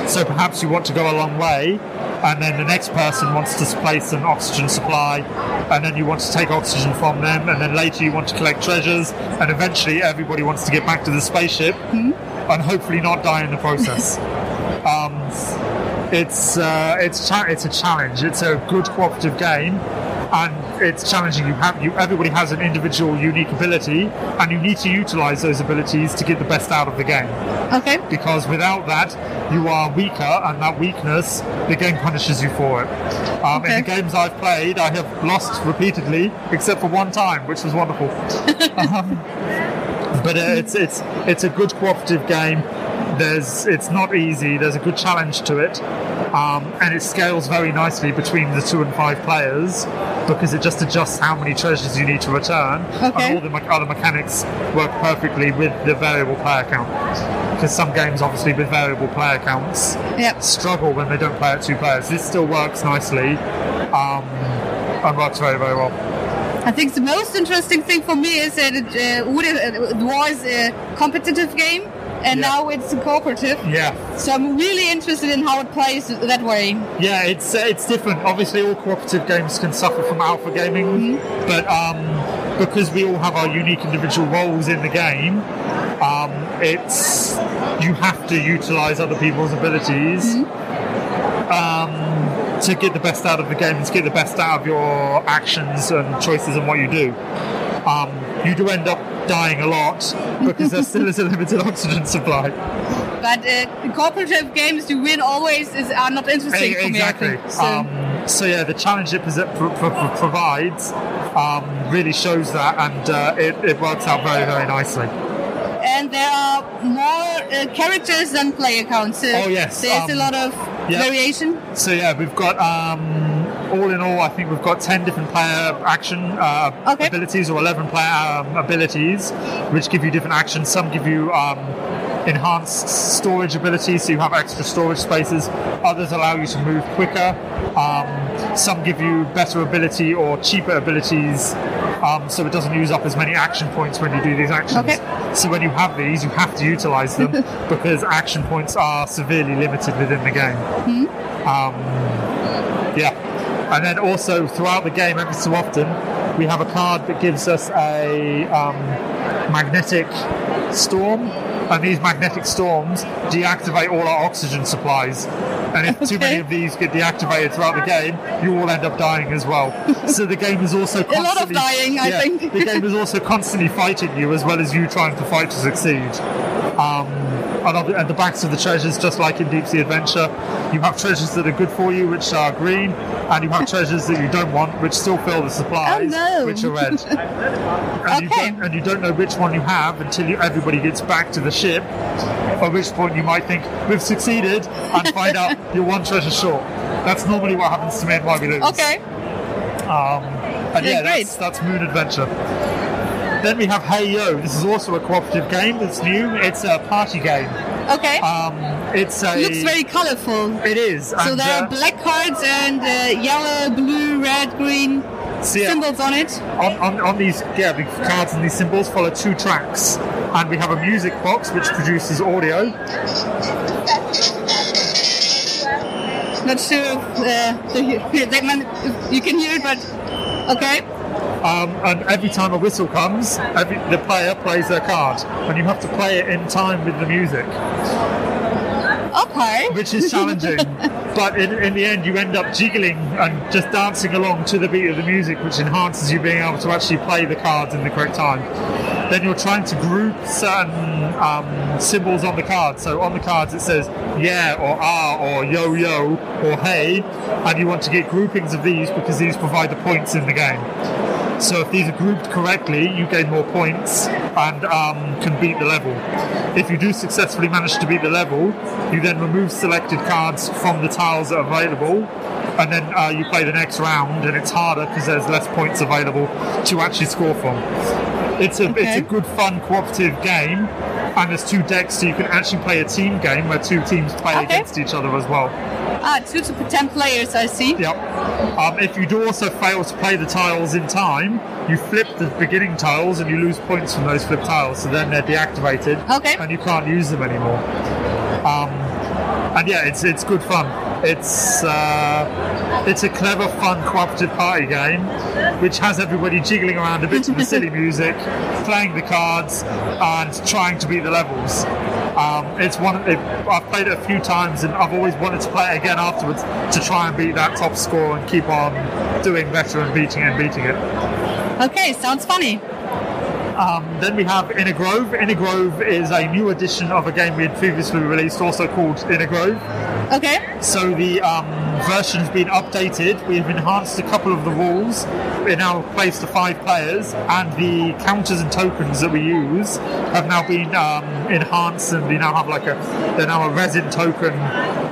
J: So perhaps you want to go a long way, and then the next person wants to place an oxygen supply, and then you want to take oxygen from them, and then later you want to collect treasures, and eventually everybody wants to get back to the spaceship, and hopefully not die in the process. (laughs) um, it's uh, it's cha- it's a challenge. It's a good cooperative game, and it's challenging. You have you everybody has an individual unique ability, and you need to utilize those abilities to get the best out of the game.
D: Okay.
J: Because without that, you are weaker, and that weakness, the game punishes you for it. Um, In the games I've played, I have lost repeatedly, except for one time, which was wonderful. (laughs) um, but uh, it's it's it's a good cooperative game. There's it's not easy. There's a good challenge to it, um, and it scales very nicely between the two and five players because it just adjusts how many treasures you need to return,
D: Okay.
J: and all the me- other mechanics work perfectly with the variable player count. Because some games, obviously, with variable player counts,
D: Yep.
J: struggle when they don't play at two players. This still works nicely, um, and works very very well.
D: I think the most interesting thing for me is that it, uh, it was a competitive game, and
J: Yeah.
D: now it's a cooperative.
J: Yeah.
D: So I'm really interested in how it plays that way.
J: Yeah, it's uh, it's different. Obviously, all cooperative games can suffer from alpha gaming, but um, because we all have our unique individual roles in the game, um, it's you have to utilize other people's abilities um, to get the best out of the game and to get the best out of your actions and choices and what you do. Um, you do end up dying a lot because there still is a limited oxygen supply.
D: But uh, cooperative games you win always is are not interesting
J: E-
D: for me.
J: Exactly.
D: So,
J: Um, so yeah, the challenge it pres- pro- pro- pro- provides um, really shows that, and uh, it, it works out very, very nicely.
D: and there are more uh, characters than player counts. So
J: Oh, yes,
D: there's a
J: um,
D: lot of variation.
J: So yeah, we've got um, all in all, I think we've got ten different player action uh,
D: Okay.
J: abilities or eleven player um, abilities, which give you different actions. Some give you um, enhanced storage abilities, so you have extra storage spaces. Others allow you to move quicker. Um, some give you better ability or cheaper abilities, um, so it doesn't use up as many action points when you do these actions.
D: Okay.
J: So when you have these, you have to utilize them (laughs) because action points are severely limited within the game. Um, yeah. And then also throughout the game, every so often, we have a card that gives us a um, magnetic storm. And these magnetic storms deactivate all our oxygen supplies. And if too many of these get deactivated throughout the game, you will end up dying as well. (laughs) So the game is also
D: A lot of
J: constantly,
D: dying, I think.
J: the game is also constantly fighting you as well as you trying to fight to succeed. Um, and, on the, backs of the treasures, just like in Deep Sea Adventure, you have treasures that are good for you, which are green, and you have treasures that you don't want, which still fill the supplies,
D: Oh, no.
J: which are red. (laughs) and, you
D: Okay.
J: don't, and you don't know which one you have until you, everybody gets back to the ship, at which point you might think, we've succeeded, and find out (laughs) you're one treasure short. That's normally what happens to me and why we lose.
D: Okay.
J: Um, and
D: Yeah,
J: yeah, that's, that's Moon Adventure. Then we have Hey Yo. This is also a cooperative game that's new. It's a party game.
D: Okay.
J: Um, it's a.
D: Looks very colorful.
J: It is.
D: So
J: and,
D: there
J: uh,
D: are black cards and uh, yellow, blue, red, green.
J: So, yeah,
D: symbols on it.
J: on, on, on these yeah the cards and these symbols follow two tracks and we have a music box which produces audio
D: Not sure if, uh, the, (laughs) that man, you can hear it, but okay.
J: Um, and every time a whistle comes every, the player plays their card. And you have to play it in time with the music.
D: Okay.
J: which is challenging. (laughs) But in, in the end you end up jiggling and just dancing along to the beat of the music which enhances you being able to actually play the cards in the correct time. Then you're trying to group certain um, symbols on the card. So on the cards it says yeah or ah or yo yo or hey. And you want to get groupings of these because these provide the points in the game so if these are grouped correctly, you gain more points and um, can beat the level. If you do successfully manage to beat the level, you then remove selected cards from the tiles that are available, and then uh, you play the next round, and it's harder because there's less points available to actually score from. It's a it's a good, fun, cooperative game, and there's two decks, so you can actually play a team game where two teams play
D: Okay.
J: against each other as well.
D: Ah, two to ten players, I see.
J: Yep. Um, if you do also fail to play the tiles in time, you flip the beginning tiles and you lose points from those flipped tiles. So then they're deactivated,
D: Okay.
J: and you can't use them anymore. Um, and yeah, it's it's good fun. It's uh, it's a clever, fun, cooperative party game, which has everybody jiggling around a bit to the (laughs) silly music, playing the cards, and trying to beat the levels. Um, it's one. It, I've played it a few times, and I've always wanted to play it again afterwards to try and beat that top score and keep on doing better and beating it and beating it.
D: Okay, sounds funny.
J: Um, then we have Inner Grove. Inner Grove is a new edition of a game we had previously released, also called Inner Grove.
D: Okay.
J: So the um, version's been updated. We've enhanced a couple of the rules. We're now placed to five players, and the counters and tokens that we use have now been um, enhanced, and we now have like a they're now a resin token,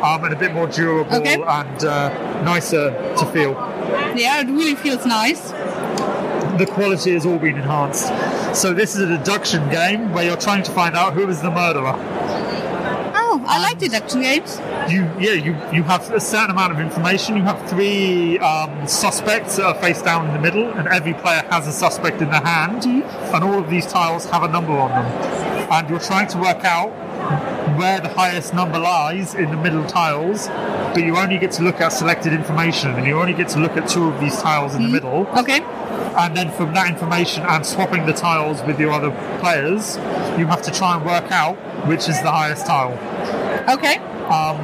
J: um, and a bit more durable
D: Okay.
J: and uh, nicer to feel.
D: Yeah, it really feels nice.
J: the quality has all been enhanced. So this is a deduction game where you're trying to find out who is the murderer.
D: Oh, I like deduction games.
J: You, yeah, you, you have a certain amount of information. You have three um, suspects that are face down in the middle, and every player has a suspect in their hand, and all of these tiles have a number on them. And you're trying to work out where the highest number lies in the middle tiles, but you only get to look at selected information, and you only get to look at two of these tiles in the middle.
D: Okay.
J: and then from that information and swapping the tiles with your other players, you have to try and work out which is the highest tile.
D: Okay.
J: Um,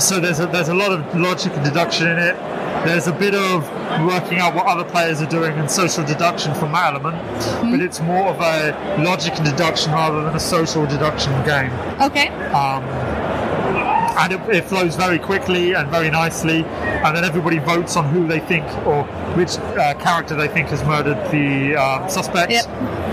J: So there's a, there's a lot of logic and deduction in it. There's a bit of working out what other players are doing and social deduction from that element, hmm. but it's more of a logic and deduction rather than a social deduction game.
D: Okay.
J: Um, and it, it flows very quickly and very nicely and then everybody votes on who they think or which uh, character they think has murdered the um, suspect
D: Yep.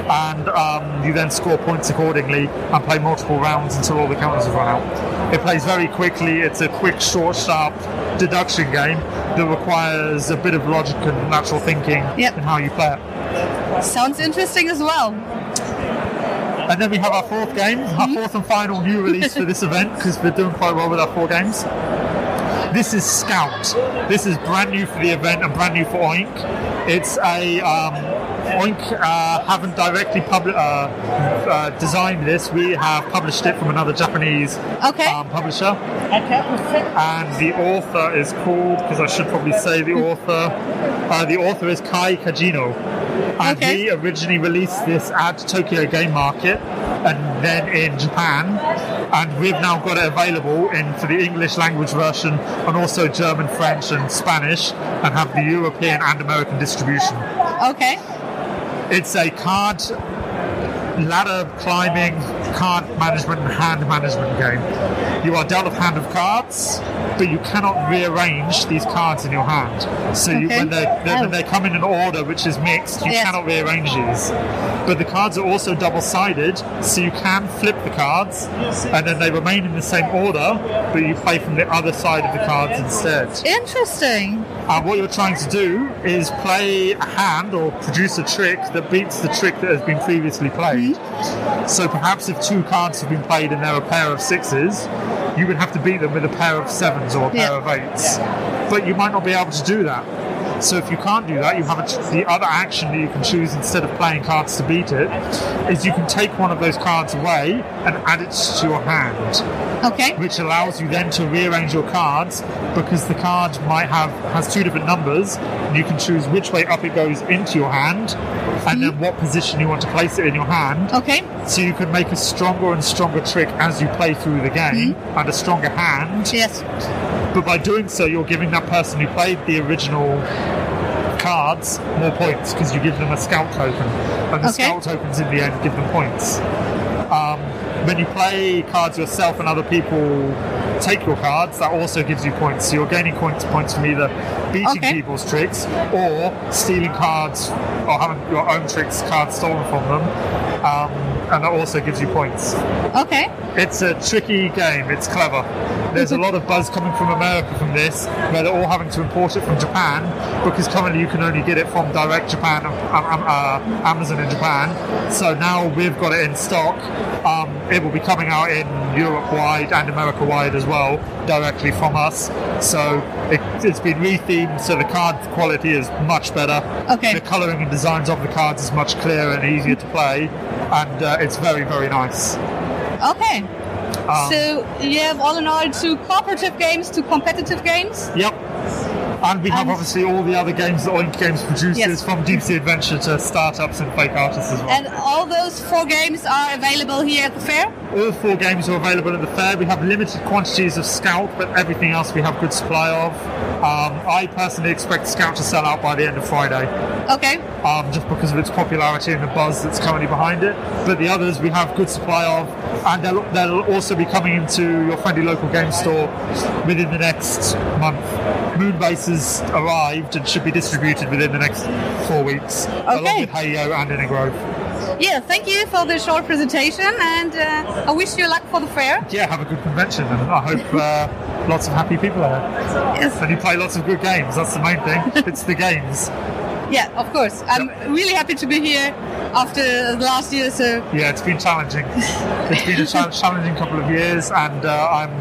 J: and um, you then score points accordingly and play multiple rounds until all the counters have run out it plays very quickly it's a quick short sharp deduction game that requires a bit of logic and natural thinking
D: Yep.
J: in how you play it
D: Sounds interesting as well.
J: And then we have our fourth game, our fourth and final new release for this event, because we're doing quite well with our four games. This is Scout. This is brand new for the event and brand new for Oink. It's a um, Oink uh, haven't directly publi- uh, uh, designed this. We have published it from another Japanese
D: Okay.
J: um, publisher. And the author is called, because I should probably say the (laughs) author, uh, the author is Kai Kajino. And
D: Okay.
J: he originally released this at Tokyo Game Market and then in Japan. And we've now got it available in for the English language version and also German, French, and Spanish, and have the European and American distribution.
D: Okay.
J: It's a card ladder climbing, card management, and hand management game. You are dealt a hand of cards, but you cannot rearrange these cards in your hand. So you, when, they, they,
D: Oh.
J: when they come in an order which is mixed, you
D: Yes.
J: cannot rearrange these. But the cards are also double-sided, so you can flip the cards, and then they remain in the same order, but you play from the other side of the cards instead.
D: Interesting.
J: And what you're trying to do is play a hand or produce a trick that beats the trick that has been previously played. Mm-hmm. So perhaps if two cards have been played and they're a pair of sixes, you would have to beat them with a pair of sevens or a pair
D: Yeah.
J: of eights. But you might not be able to do that. So if you can't do that, you have a, the other action that you can choose instead of playing cards to beat it, is you can take one of those cards away and add it to your hand
D: Okay.
J: which allows you then to rearrange your cards because the card might have has two different numbers and you can choose which way up it goes into your hand and then mm-hmm. what position you want to place it in your hand
D: Okay.
J: so you can make a stronger and stronger trick as you play through the game mm-hmm. and a stronger hand
D: Yes.
J: But by doing so you're giving that person who played the original cards more points because you give them a scout token and the
D: Okay.
J: scout tokens in the end give them points um, when you play cards yourself and other people take your cards that also gives you points so you're gaining points points from either beating
D: Okay.
J: people's tricks or stealing cards or having your own tricks cards stolen from them um, and that also gives you points
D: Okay.
J: it's a tricky game. It's clever. There's a lot of buzz coming from America from this, where they're all having to import it from Japan because currently you can only get it from direct Japan, um, um, uh, Amazon in Japan. So now we've got it in stock. Um, it will be coming out in Europe wide and America wide as well, directly from us. So it, it's been rethemed, so the card quality is much better.
D: Okay.
J: The colouring and designs of the cards is much clearer and easier to play, and uh, it's very, very nice.
D: Okay.
J: Um,
D: so you have all in all two cooperative games, two competitive games.
J: Yep. And we have
D: And-
J: obviously all the other games that Oink Games produces,
D: Yes.
J: from Deep Sea Adventure to startups and fake artists as well.
D: And all those four games are available here at the fair.
J: all four games are available at the fair. We have limited quantities of Scout, but everything else we have good supply of. Um, I personally expect Scout to sell out by the end of Friday,
D: Okay.
J: um, just because of its popularity and the buzz that's currently behind it. But the others we have good supply of, and they'll, they'll also be coming into your friendly local game store within the next month. Moonbase has arrived and should be distributed within the next four weeks, along with Heyo and Inner Grove.
D: Yeah. Thank you for the short presentation, and uh, I wish you luck for the fair.
J: Yeah, have a good convention, and I hope uh, lots of happy people are there.
D: Yes.
J: And you play lots of good games. That's the main thing. (laughs) it's the games.
D: Yeah, of course. I'm really happy to be here after the last year. So
J: Yeah, it's been challenging. It's been a (laughs) challenging couple of years, and uh, I'm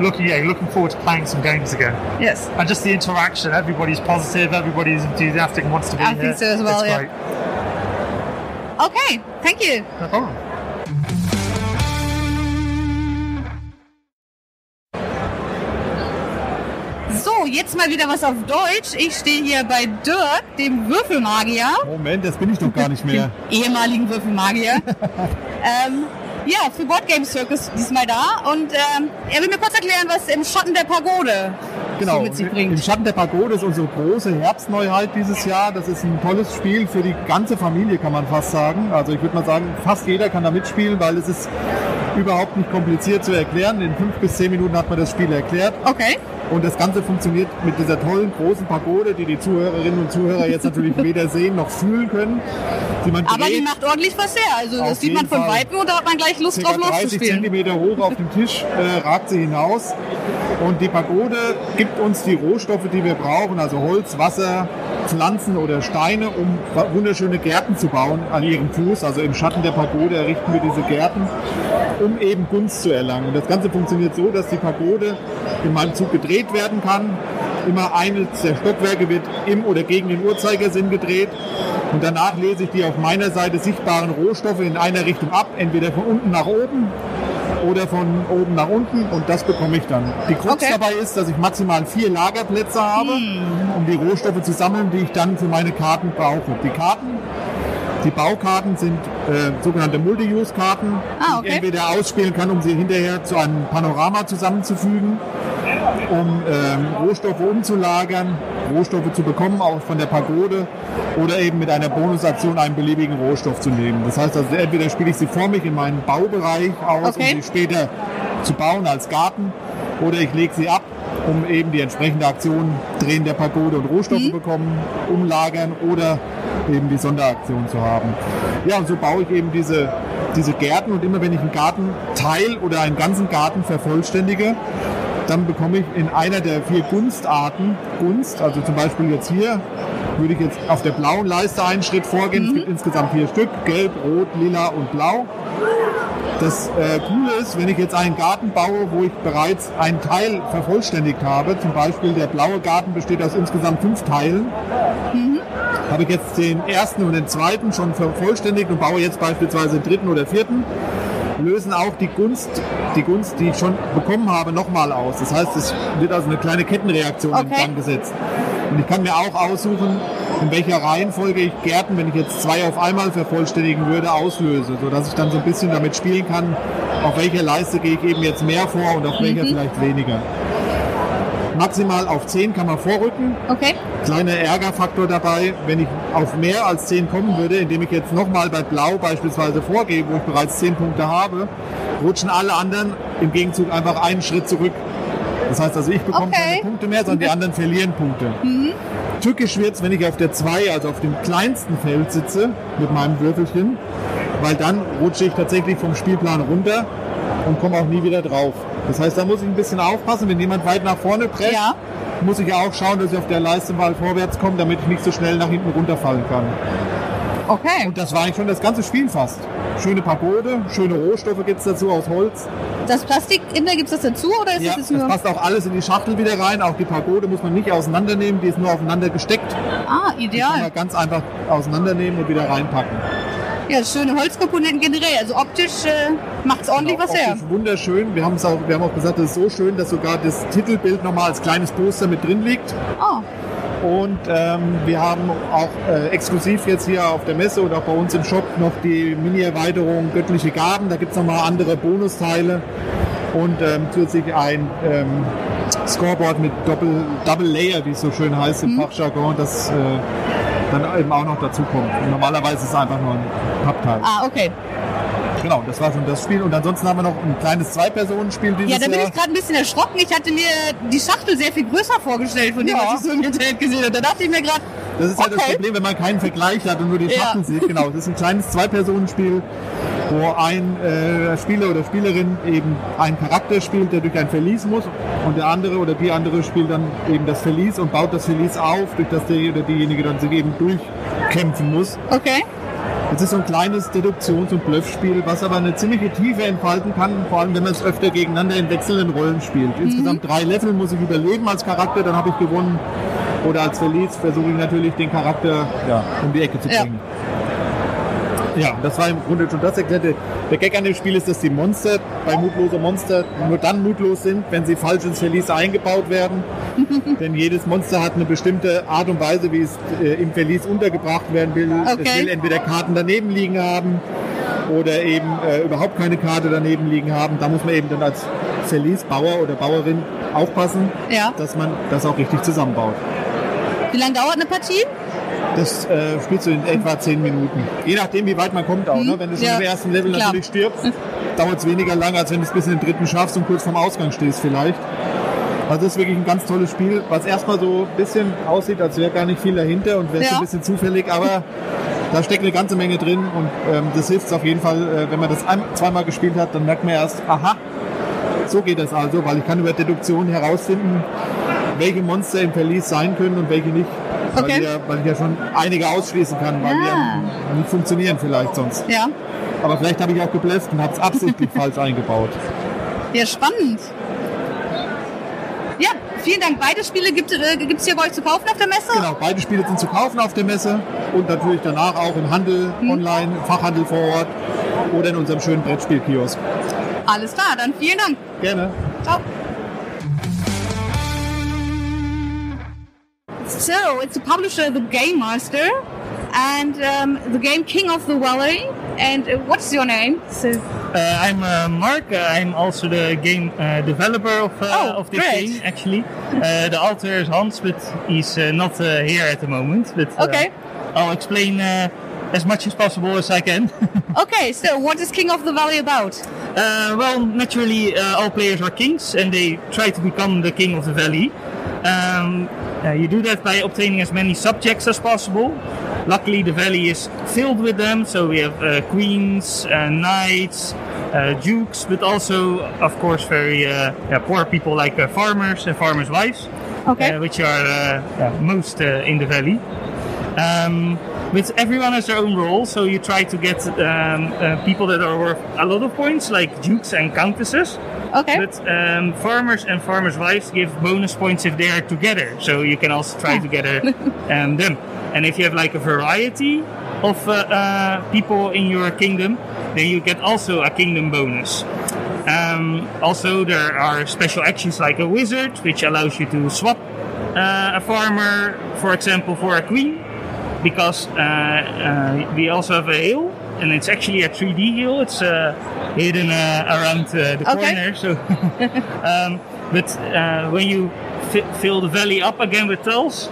J: looking, yeah, looking forward to playing some games again.
D: yes,
J: And just the interaction. Everybody's positive. Everybody's enthusiastic and wants to be
D: I
J: here.
D: think so as well,
J: It's
D: yeah.
J: great.
D: okay. Thank you.
J: No problem.
D: So, jetzt mal wieder was auf Deutsch. Ich stehe hier bei Dirk, dem Würfelmagier,
K: Moment, das bin ich doch gar nicht mehr.
D: ehemaligen Würfelmagier. (laughs) ähm, ja, für Board Game Circus diesmal da. Und ähm, er will mir kurz erklären, was im Schatten der Pagode
K: Genau,
D: mit sich
K: im
D: bringt.
K: Schatten der Pagode ist unsere große Herbstneuheit dieses Jahr. Das ist ein tolles Spiel für die ganze Familie, kann man fast sagen. Also ich würde mal sagen, fast jeder kann da mitspielen, weil es ist überhaupt nicht kompliziert zu erklären. In fünf bis zehn Minuten hat man das Spiel erklärt.
D: Okay.
K: Und das Ganze funktioniert mit dieser tollen großen Pagode, die die Zuhörerinnen und Zuhörer jetzt natürlich (laughs) weder sehen noch fühlen können. Die man
D: Aber die macht ordentlich was her. Also das sieht man von. Weitem und da hat man gleich Lust drauf
K: 30
D: loszuspielen.
K: Zentimeter hoch auf dem Tisch äh, ragt sie hinaus. Und die Pagode gibt uns die Rohstoffe, die wir brauchen, also Holz, Wasser, Pflanzen oder Steine, um wunderschöne Gärten zu bauen an ihrem Fuß. Also im Schatten der Pagode errichten wir diese Gärten, um eben Gunst zu erlangen. Und das Ganze funktioniert so, dass die Pagode in meinem Zug gedreht werden kann. Immer eines der Stockwerke wird im oder gegen den Uhrzeigersinn gedreht. Und danach lese ich die auf meiner Seite sichtbaren Rohstoffe in einer Richtung ab, entweder von unten nach oben oder von oben nach unten und das bekomme ich dann. Die Krux
D: Okay.
K: dabei ist, dass ich maximal vier Lagerplätze habe, um die Rohstoffe zu sammeln, die ich dann für meine Karten brauche. Die Karten, die Baukarten sind äh, sogenannte Multi-Use-Karten,
D: Ah,
K: die
D: okay.
K: ich entweder ausspielen kann, um sie hinterher zu einem Panorama zusammenzufügen, um ähm, Rohstoffe umzulagern, Rohstoffe zu bekommen, auch von der Pagode, oder eben mit einer Bonusaktion einen beliebigen Rohstoff zu nehmen. Das heißt also, entweder spiele ich sie vor mich in meinen Baubereich aus,
D: Okay.
K: um sie später zu bauen als Garten, oder ich lege sie ab, um eben die entsprechende Aktion Drehen der Pagode und Rohstoffe bekommen, umlagern oder eben die Sonderaktion zu haben. Ja, und so baue ich eben diese, diese Gärten und immer wenn ich einen Gartenteil oder einen ganzen Garten vervollständige, dann bekomme ich in einer der vier Gunstarten Gunst, also zum Beispiel jetzt hier, würde ich jetzt auf der blauen Leiste einen Schritt vorgehen. Es gibt insgesamt vier Stück, gelb, rot, lila und blau. Das äh, Coole ist, wenn ich jetzt einen Garten baue, wo ich bereits einen Teil vervollständigt habe, zum Beispiel der blaue Garten besteht aus insgesamt fünf Teilen, Habe ich jetzt den ersten und den zweiten schon vervollständigt und baue jetzt beispielsweise den dritten oder vierten. Lösen auch die Gunst, die Gunst, die ich schon bekommen habe, nochmal aus. Das heißt, es wird also eine kleine Kettenreaktion in
D: Okay.
K: Gang gesetzt. Und ich kann mir auch aussuchen, in welcher Reihenfolge ich Gärten, wenn ich jetzt zwei auf einmal vervollständigen würde, auslöse, sodass ich dann so ein bisschen damit spielen kann, auf welcher Leiste gehe ich eben jetzt mehr vor und auf welcher vielleicht weniger. Maximal auf 10 kann man vorrücken.
D: Okay.
K: Kleiner Ärgerfaktor dabei, wenn ich auf mehr als 10 kommen würde, indem ich jetzt nochmal bei Blau beispielsweise vorgehe, wo ich bereits 10 Punkte habe, rutschen alle anderen im Gegenzug einfach einen Schritt zurück. Das heißt also, ich bekomme
D: Okay.
K: keine Punkte mehr, sondern die anderen verlieren Punkte. Tückisch wird's, wenn ich auf der 2, also auf dem kleinsten Feld sitze, mit meinem Würfelchen, weil dann rutsche ich tatsächlich vom Spielplan runter und komme auch nie wieder drauf. Das heißt, da muss ich ein bisschen aufpassen, wenn jemand weit nach vorne presst,
D: Ja.
K: muss ich auch schauen, dass ich auf der Leiste mal vorwärts komme, damit ich nicht so schnell nach hinten runterfallen kann.
D: Okay.
K: Und das war eigentlich schon das ganze Spiel fast. Schöne Pagode, schöne Rohstoffe gibt's dazu aus Holz.
D: Das Plastik in der gibt es das dazu oder ist
K: Ja,
D: das
K: das
D: nur?
K: passt auch alles in die Schachtel wieder rein. Auch die Pagode muss man nicht auseinandernehmen, die ist nur aufeinander gesteckt.
D: Ah,
K: Die kann
D: ideal.
K: man ganz einfach auseinandernehmen und wieder reinpacken.
D: Ja, schöne Holzkomponenten generell. Also optisch äh, macht es ordentlich was her.
K: Wunderschön. Wir, haben's auch, wir haben auch gesagt, es ist so schön, dass sogar das Titelbild nochmal als kleines Poster mit drin liegt.
D: Oh,
K: Und ähm, wir haben auch äh, exklusiv jetzt hier auf der Messe und auch bei uns im Shop noch die Mini-Erweiterung Göttliche Gaben. Da gibt es nochmal andere Bonusteile und ähm, zusätzlich ein ähm, Scoreboard mit Doppel, Double Layer, wie es so schön heißt im Fachjargon, das äh, dann eben auch noch dazu kommt. Und normalerweise ist es einfach nur ein Pappteil.
D: ah, okay.
K: Genau, das war schon das Spiel. Und ansonsten haben wir noch ein kleines Zwei-Personen-Spiel dieses
D: Ja, da bin
K: Jahr.
D: ich gerade ein bisschen erschrocken. Ich hatte mir die Schachtel sehr viel größer vorgestellt von dem,
K: Ja.
D: was ich so im Internet gesehen habe. Da dachte ich mir gerade,
K: Das ist halt das
D: Okay.
K: Problem, wenn man keinen Vergleich hat und nur die
D: Ja.
K: Schachtel sieht. Genau, das ist ein kleines Zwei-Personen-Spiel, wo ein äh, Spieler oder Spielerin eben einen Charakter spielt, der durch ein Verlies muss und der andere oder die andere spielt dann eben das Verlies und baut das Verlies auf, durch das der oder diejenige dann sich eben durchkämpfen muss.
D: okay.
K: Es ist so ein kleines Deduktions- und Bluffspiel, was aber eine ziemliche Tiefe entfalten kann, vor allem wenn man es öfter gegeneinander in wechselnden Rollen spielt. Insgesamt drei Level muss ich überleben als Charakter, dann habe ich gewonnen. Oder als Verlies versuche ich natürlich den Charakter ja, um die Ecke zu
D: Ja.
K: bringen. Ja, das war im Grunde schon das erklärte. Der Gag an dem Spiel ist, dass die Monster bei mutlose Monster nur dann mutlos sind, wenn sie falsch ins Verlies eingebaut werden. (laughs) Denn jedes Monster hat eine bestimmte Art und Weise, wie es äh, im Verlies untergebracht werden will.
D: Okay.
K: Es will entweder Karten daneben liegen haben oder eben äh, überhaupt keine Karte daneben liegen haben. Da muss man eben dann als Verliesbauer oder Bauerin aufpassen,
D: Ja.
K: dass man das auch richtig zusammenbaut.
D: Wie lange dauert eine Partie?
K: Das äh, spielst du in etwa 10 Minuten. Je nachdem, wie weit man kommt auch. Ne? Wenn du schon
D: Ja,
K: im ersten Level
D: klar.
K: natürlich stirbst, (laughs) dauert es weniger lang, als wenn du es bis in den dritten schaffst und kurz vorm Ausgang stehst vielleicht. Also das ist wirklich ein ganz tolles Spiel, was erstmal so ein bisschen aussieht, als wäre gar nicht viel dahinter und wäre so
D: Ja.
K: ein bisschen zufällig, aber da steckt eine ganze Menge drin und ähm, das hilft auf jeden Fall, äh, wenn man das ein, zweimal gespielt hat, dann merkt man erst, aha, so geht das also, weil ich kann über Deduktion herausfinden, welche Monster im Verlies sein können und welche nicht. Weil,
D: Okay.
K: ich ja, weil ich ja schon einige ausschließen kann, weil die
D: Ah.
K: ja nicht funktionieren vielleicht sonst.
D: Ja.
K: Aber vielleicht habe ich auch geblufft und habe es absichtlich (laughs) falsch eingebaut.
D: Ja, spannend. Ja, vielen Dank. Beide Spiele gibt es hier bei euch zu kaufen auf der Messe?
K: Genau, beide Spiele sind zu kaufen auf der Messe und natürlich danach auch im Handel,
D: Hm.
K: online, im Fachhandel vor Ort oder in unserem schönen Brettspielkiosk.
D: Alles klar, dann vielen Dank.
K: Gerne.
D: Ciao. So, it's the publisher, the Game Master, and um, the game King of the Valley. And uh, what's your name? So,
L: Uh, I'm uh, Mark. Uh, I'm also the game uh, developer of, uh,
D: Oh,
L: of this
D: great.
L: game, actually. Uh, the author is Hans, but he's uh, not uh, here at the moment. But
D: Okay.
L: I'll explain uh, as much as possible as I can. (laughs)
D: okay, so what is King of the Valley about?
L: Uh, well, naturally, uh, all players are kings, and they try to become the king of the valley. Um, uh, you do that by obtaining as many subjects as possible. Luckily, the valley is filled with them, so we have uh, queens, uh, knights, uh, dukes, but also, of course, very uh, yeah, poor people like uh, farmers and farmers' wives,
D: Okay.
L: which are uh, yeah, most uh, in the valley. Um, but everyone has their own role, so you try to get um, uh, people that are worth a lot of points, like dukes and countesses. Okay. But um, farmers and farmers' wives give bonus points if they are together, so you can also try together (laughs) um, them. And if you have like a variety of uh, uh, people in your kingdom, then you get also a kingdom bonus. Um, also, there are special actions like a wizard, which allows you to swap uh, a farmer, for example, for a queen, because uh, uh, we also have a hill, and it's actually a 3D hill. It's uh, hidden uh, around uh, the
D: Okay.
L: corner. So, (laughs) um, but uh, when you fi- fill the valley up again with tiles,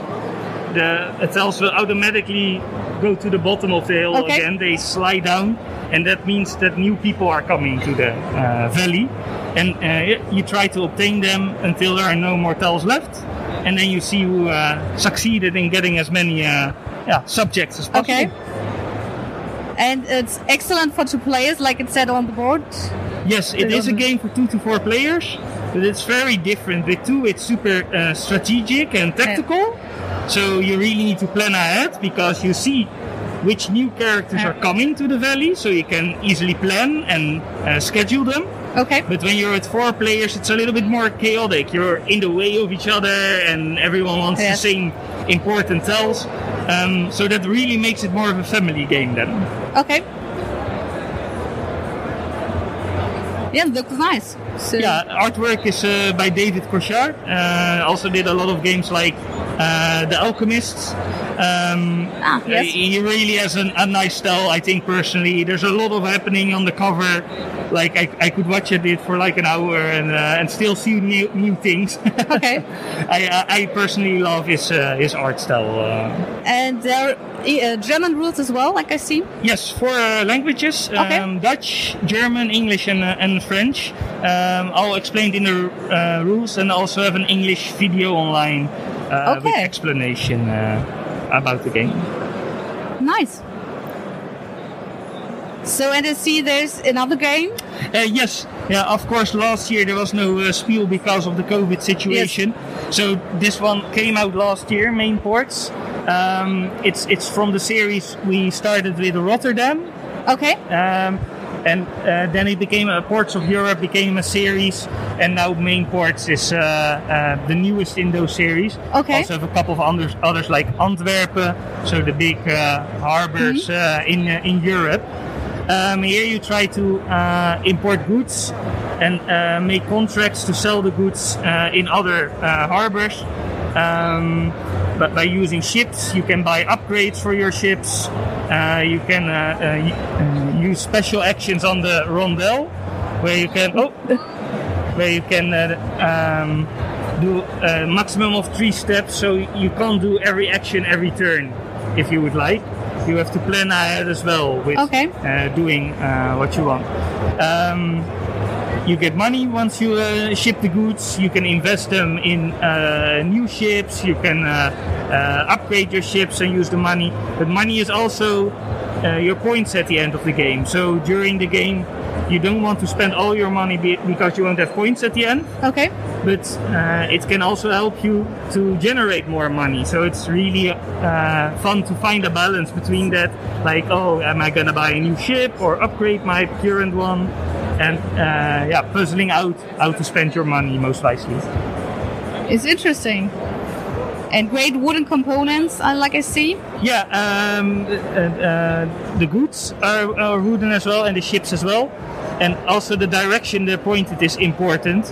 L: the uh, tiles will automatically go to the bottom of the hill
D: Okay.
L: again. They slide down, and that means that new people are coming to the uh, valley, and uh, you try to obtain them until there are no more tiles left, and then you see who uh, succeeded in getting as many uh, yeah, subjects as possible.
D: Okay. And it's excellent for two players, like it said on the board.
L: Yes, it is a game for two to four players, but it's very different. With two, it's super uh, strategic and tactical, so you really need to plan ahead because you see which new characters are coming to the valley, so you can easily plan and uh, schedule them.
D: Okay.
L: But when you're with four players, it's a little bit more chaotic. You're in the way of each other, and everyone wants
D: Yes.
L: the same important tiles. Um, so that really makes it more of a family game then.
D: Okay. Yeah, looks nice. So,
L: Yeah, artwork is uh, by David Cochard. Uh, also did a lot of games like uh, The Alchemists. Um,
D: Ah, yes.
L: He really has an, a nice style, I think personally. There's a lot of happening on the cover. Like I, I could watch it for like an hour and uh, and still see new new things. (laughs)
D: Okay.
L: I, I I personally love his uh, his art style. Uh,
D: And there are uh, German rules as well, like I see.
L: Yes, four uh, languages:
D: Okay.
L: um, Dutch, German, English, and, uh, and French. Um, all explained in the uh, rules, and also have an English video online uh, with explanation uh, about the game.
D: Nice. So, and I see there's another game.
L: Uh, yes, yeah. Of course, last year there was no uh, spiel because of the COVID situation. So this one came out last year, main ports. Um, it's it's from the series we started with Rotterdam.
D: Okay.
L: Um, and uh, then it became a Ports of Europe became a series, and now Main Ports is uh, uh, the newest in those series.
D: Okay.
L: Also have a couple of others, others like Antwerpen, so the big uh, harbors uh, in uh, in Europe. Um, here you try to uh, import goods and uh, make contracts to sell the goods uh, in other uh, harbors. Um, but by using ships, you can buy upgrades for your ships. Uh, you can uh, uh, uh, use special actions on the rondel, where you can oh, where you can uh, um, do a maximum of three steps. So you can't do every action every turn, if you would like. You have to plan ahead as well with
D: Okay.
L: uh, doing uh, what you want. Um, you get money once you uh, ship the goods. You can invest them in uh, new ships. You can uh, uh, upgrade your ships and use the money. But money is also uh, your points at the end of the game. So during the game, you don't want to spend all your money be- because you won't have points at the end.
D: Okay.
L: But uh, it can also help you to generate more money. So it's really uh, fun to find a balance between that. Like, oh, am I gonna buy a new ship or upgrade my current one? And uh, yeah, puzzling out how to spend your money most wisely.
D: It's interesting. And great wooden components, uh, like I see.
L: Yeah, um, uh, uh, the goods are, are wooden as well, and the ships as well, and also the direction they're pointed is important.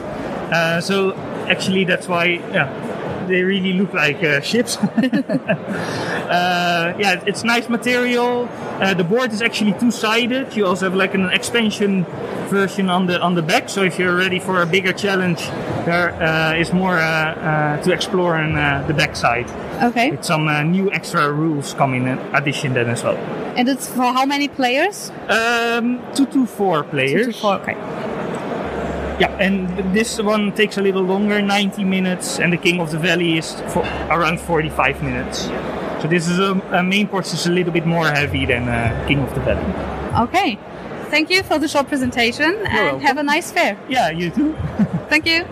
L: Uh, so actually, that's why yeah, they really look like uh, ships. (laughs) (laughs) uh, yeah, it's nice material. Uh, the board is actually two-sided. You also have like an expansion version on the on the back. So if you're ready for a bigger challenge, there uh, is more to explore on uh, the back side.
D: Okay.
L: With some uh, new extra rules coming in addition then as well.
D: And it's for how many players?
L: Um, two to four players.
D: Two to four, okay.
L: Yeah, and this one takes a little longer, 90 minutes, and the King of the Valley is for around 45 minutes. So this is a, a main port is a little bit more heavy than uh, King of the Valley.
D: Okay. Thank you for the short presentation and
L: welcome.
D: have a nice fair.
L: Yeah, you too. (laughs)
D: Thank you.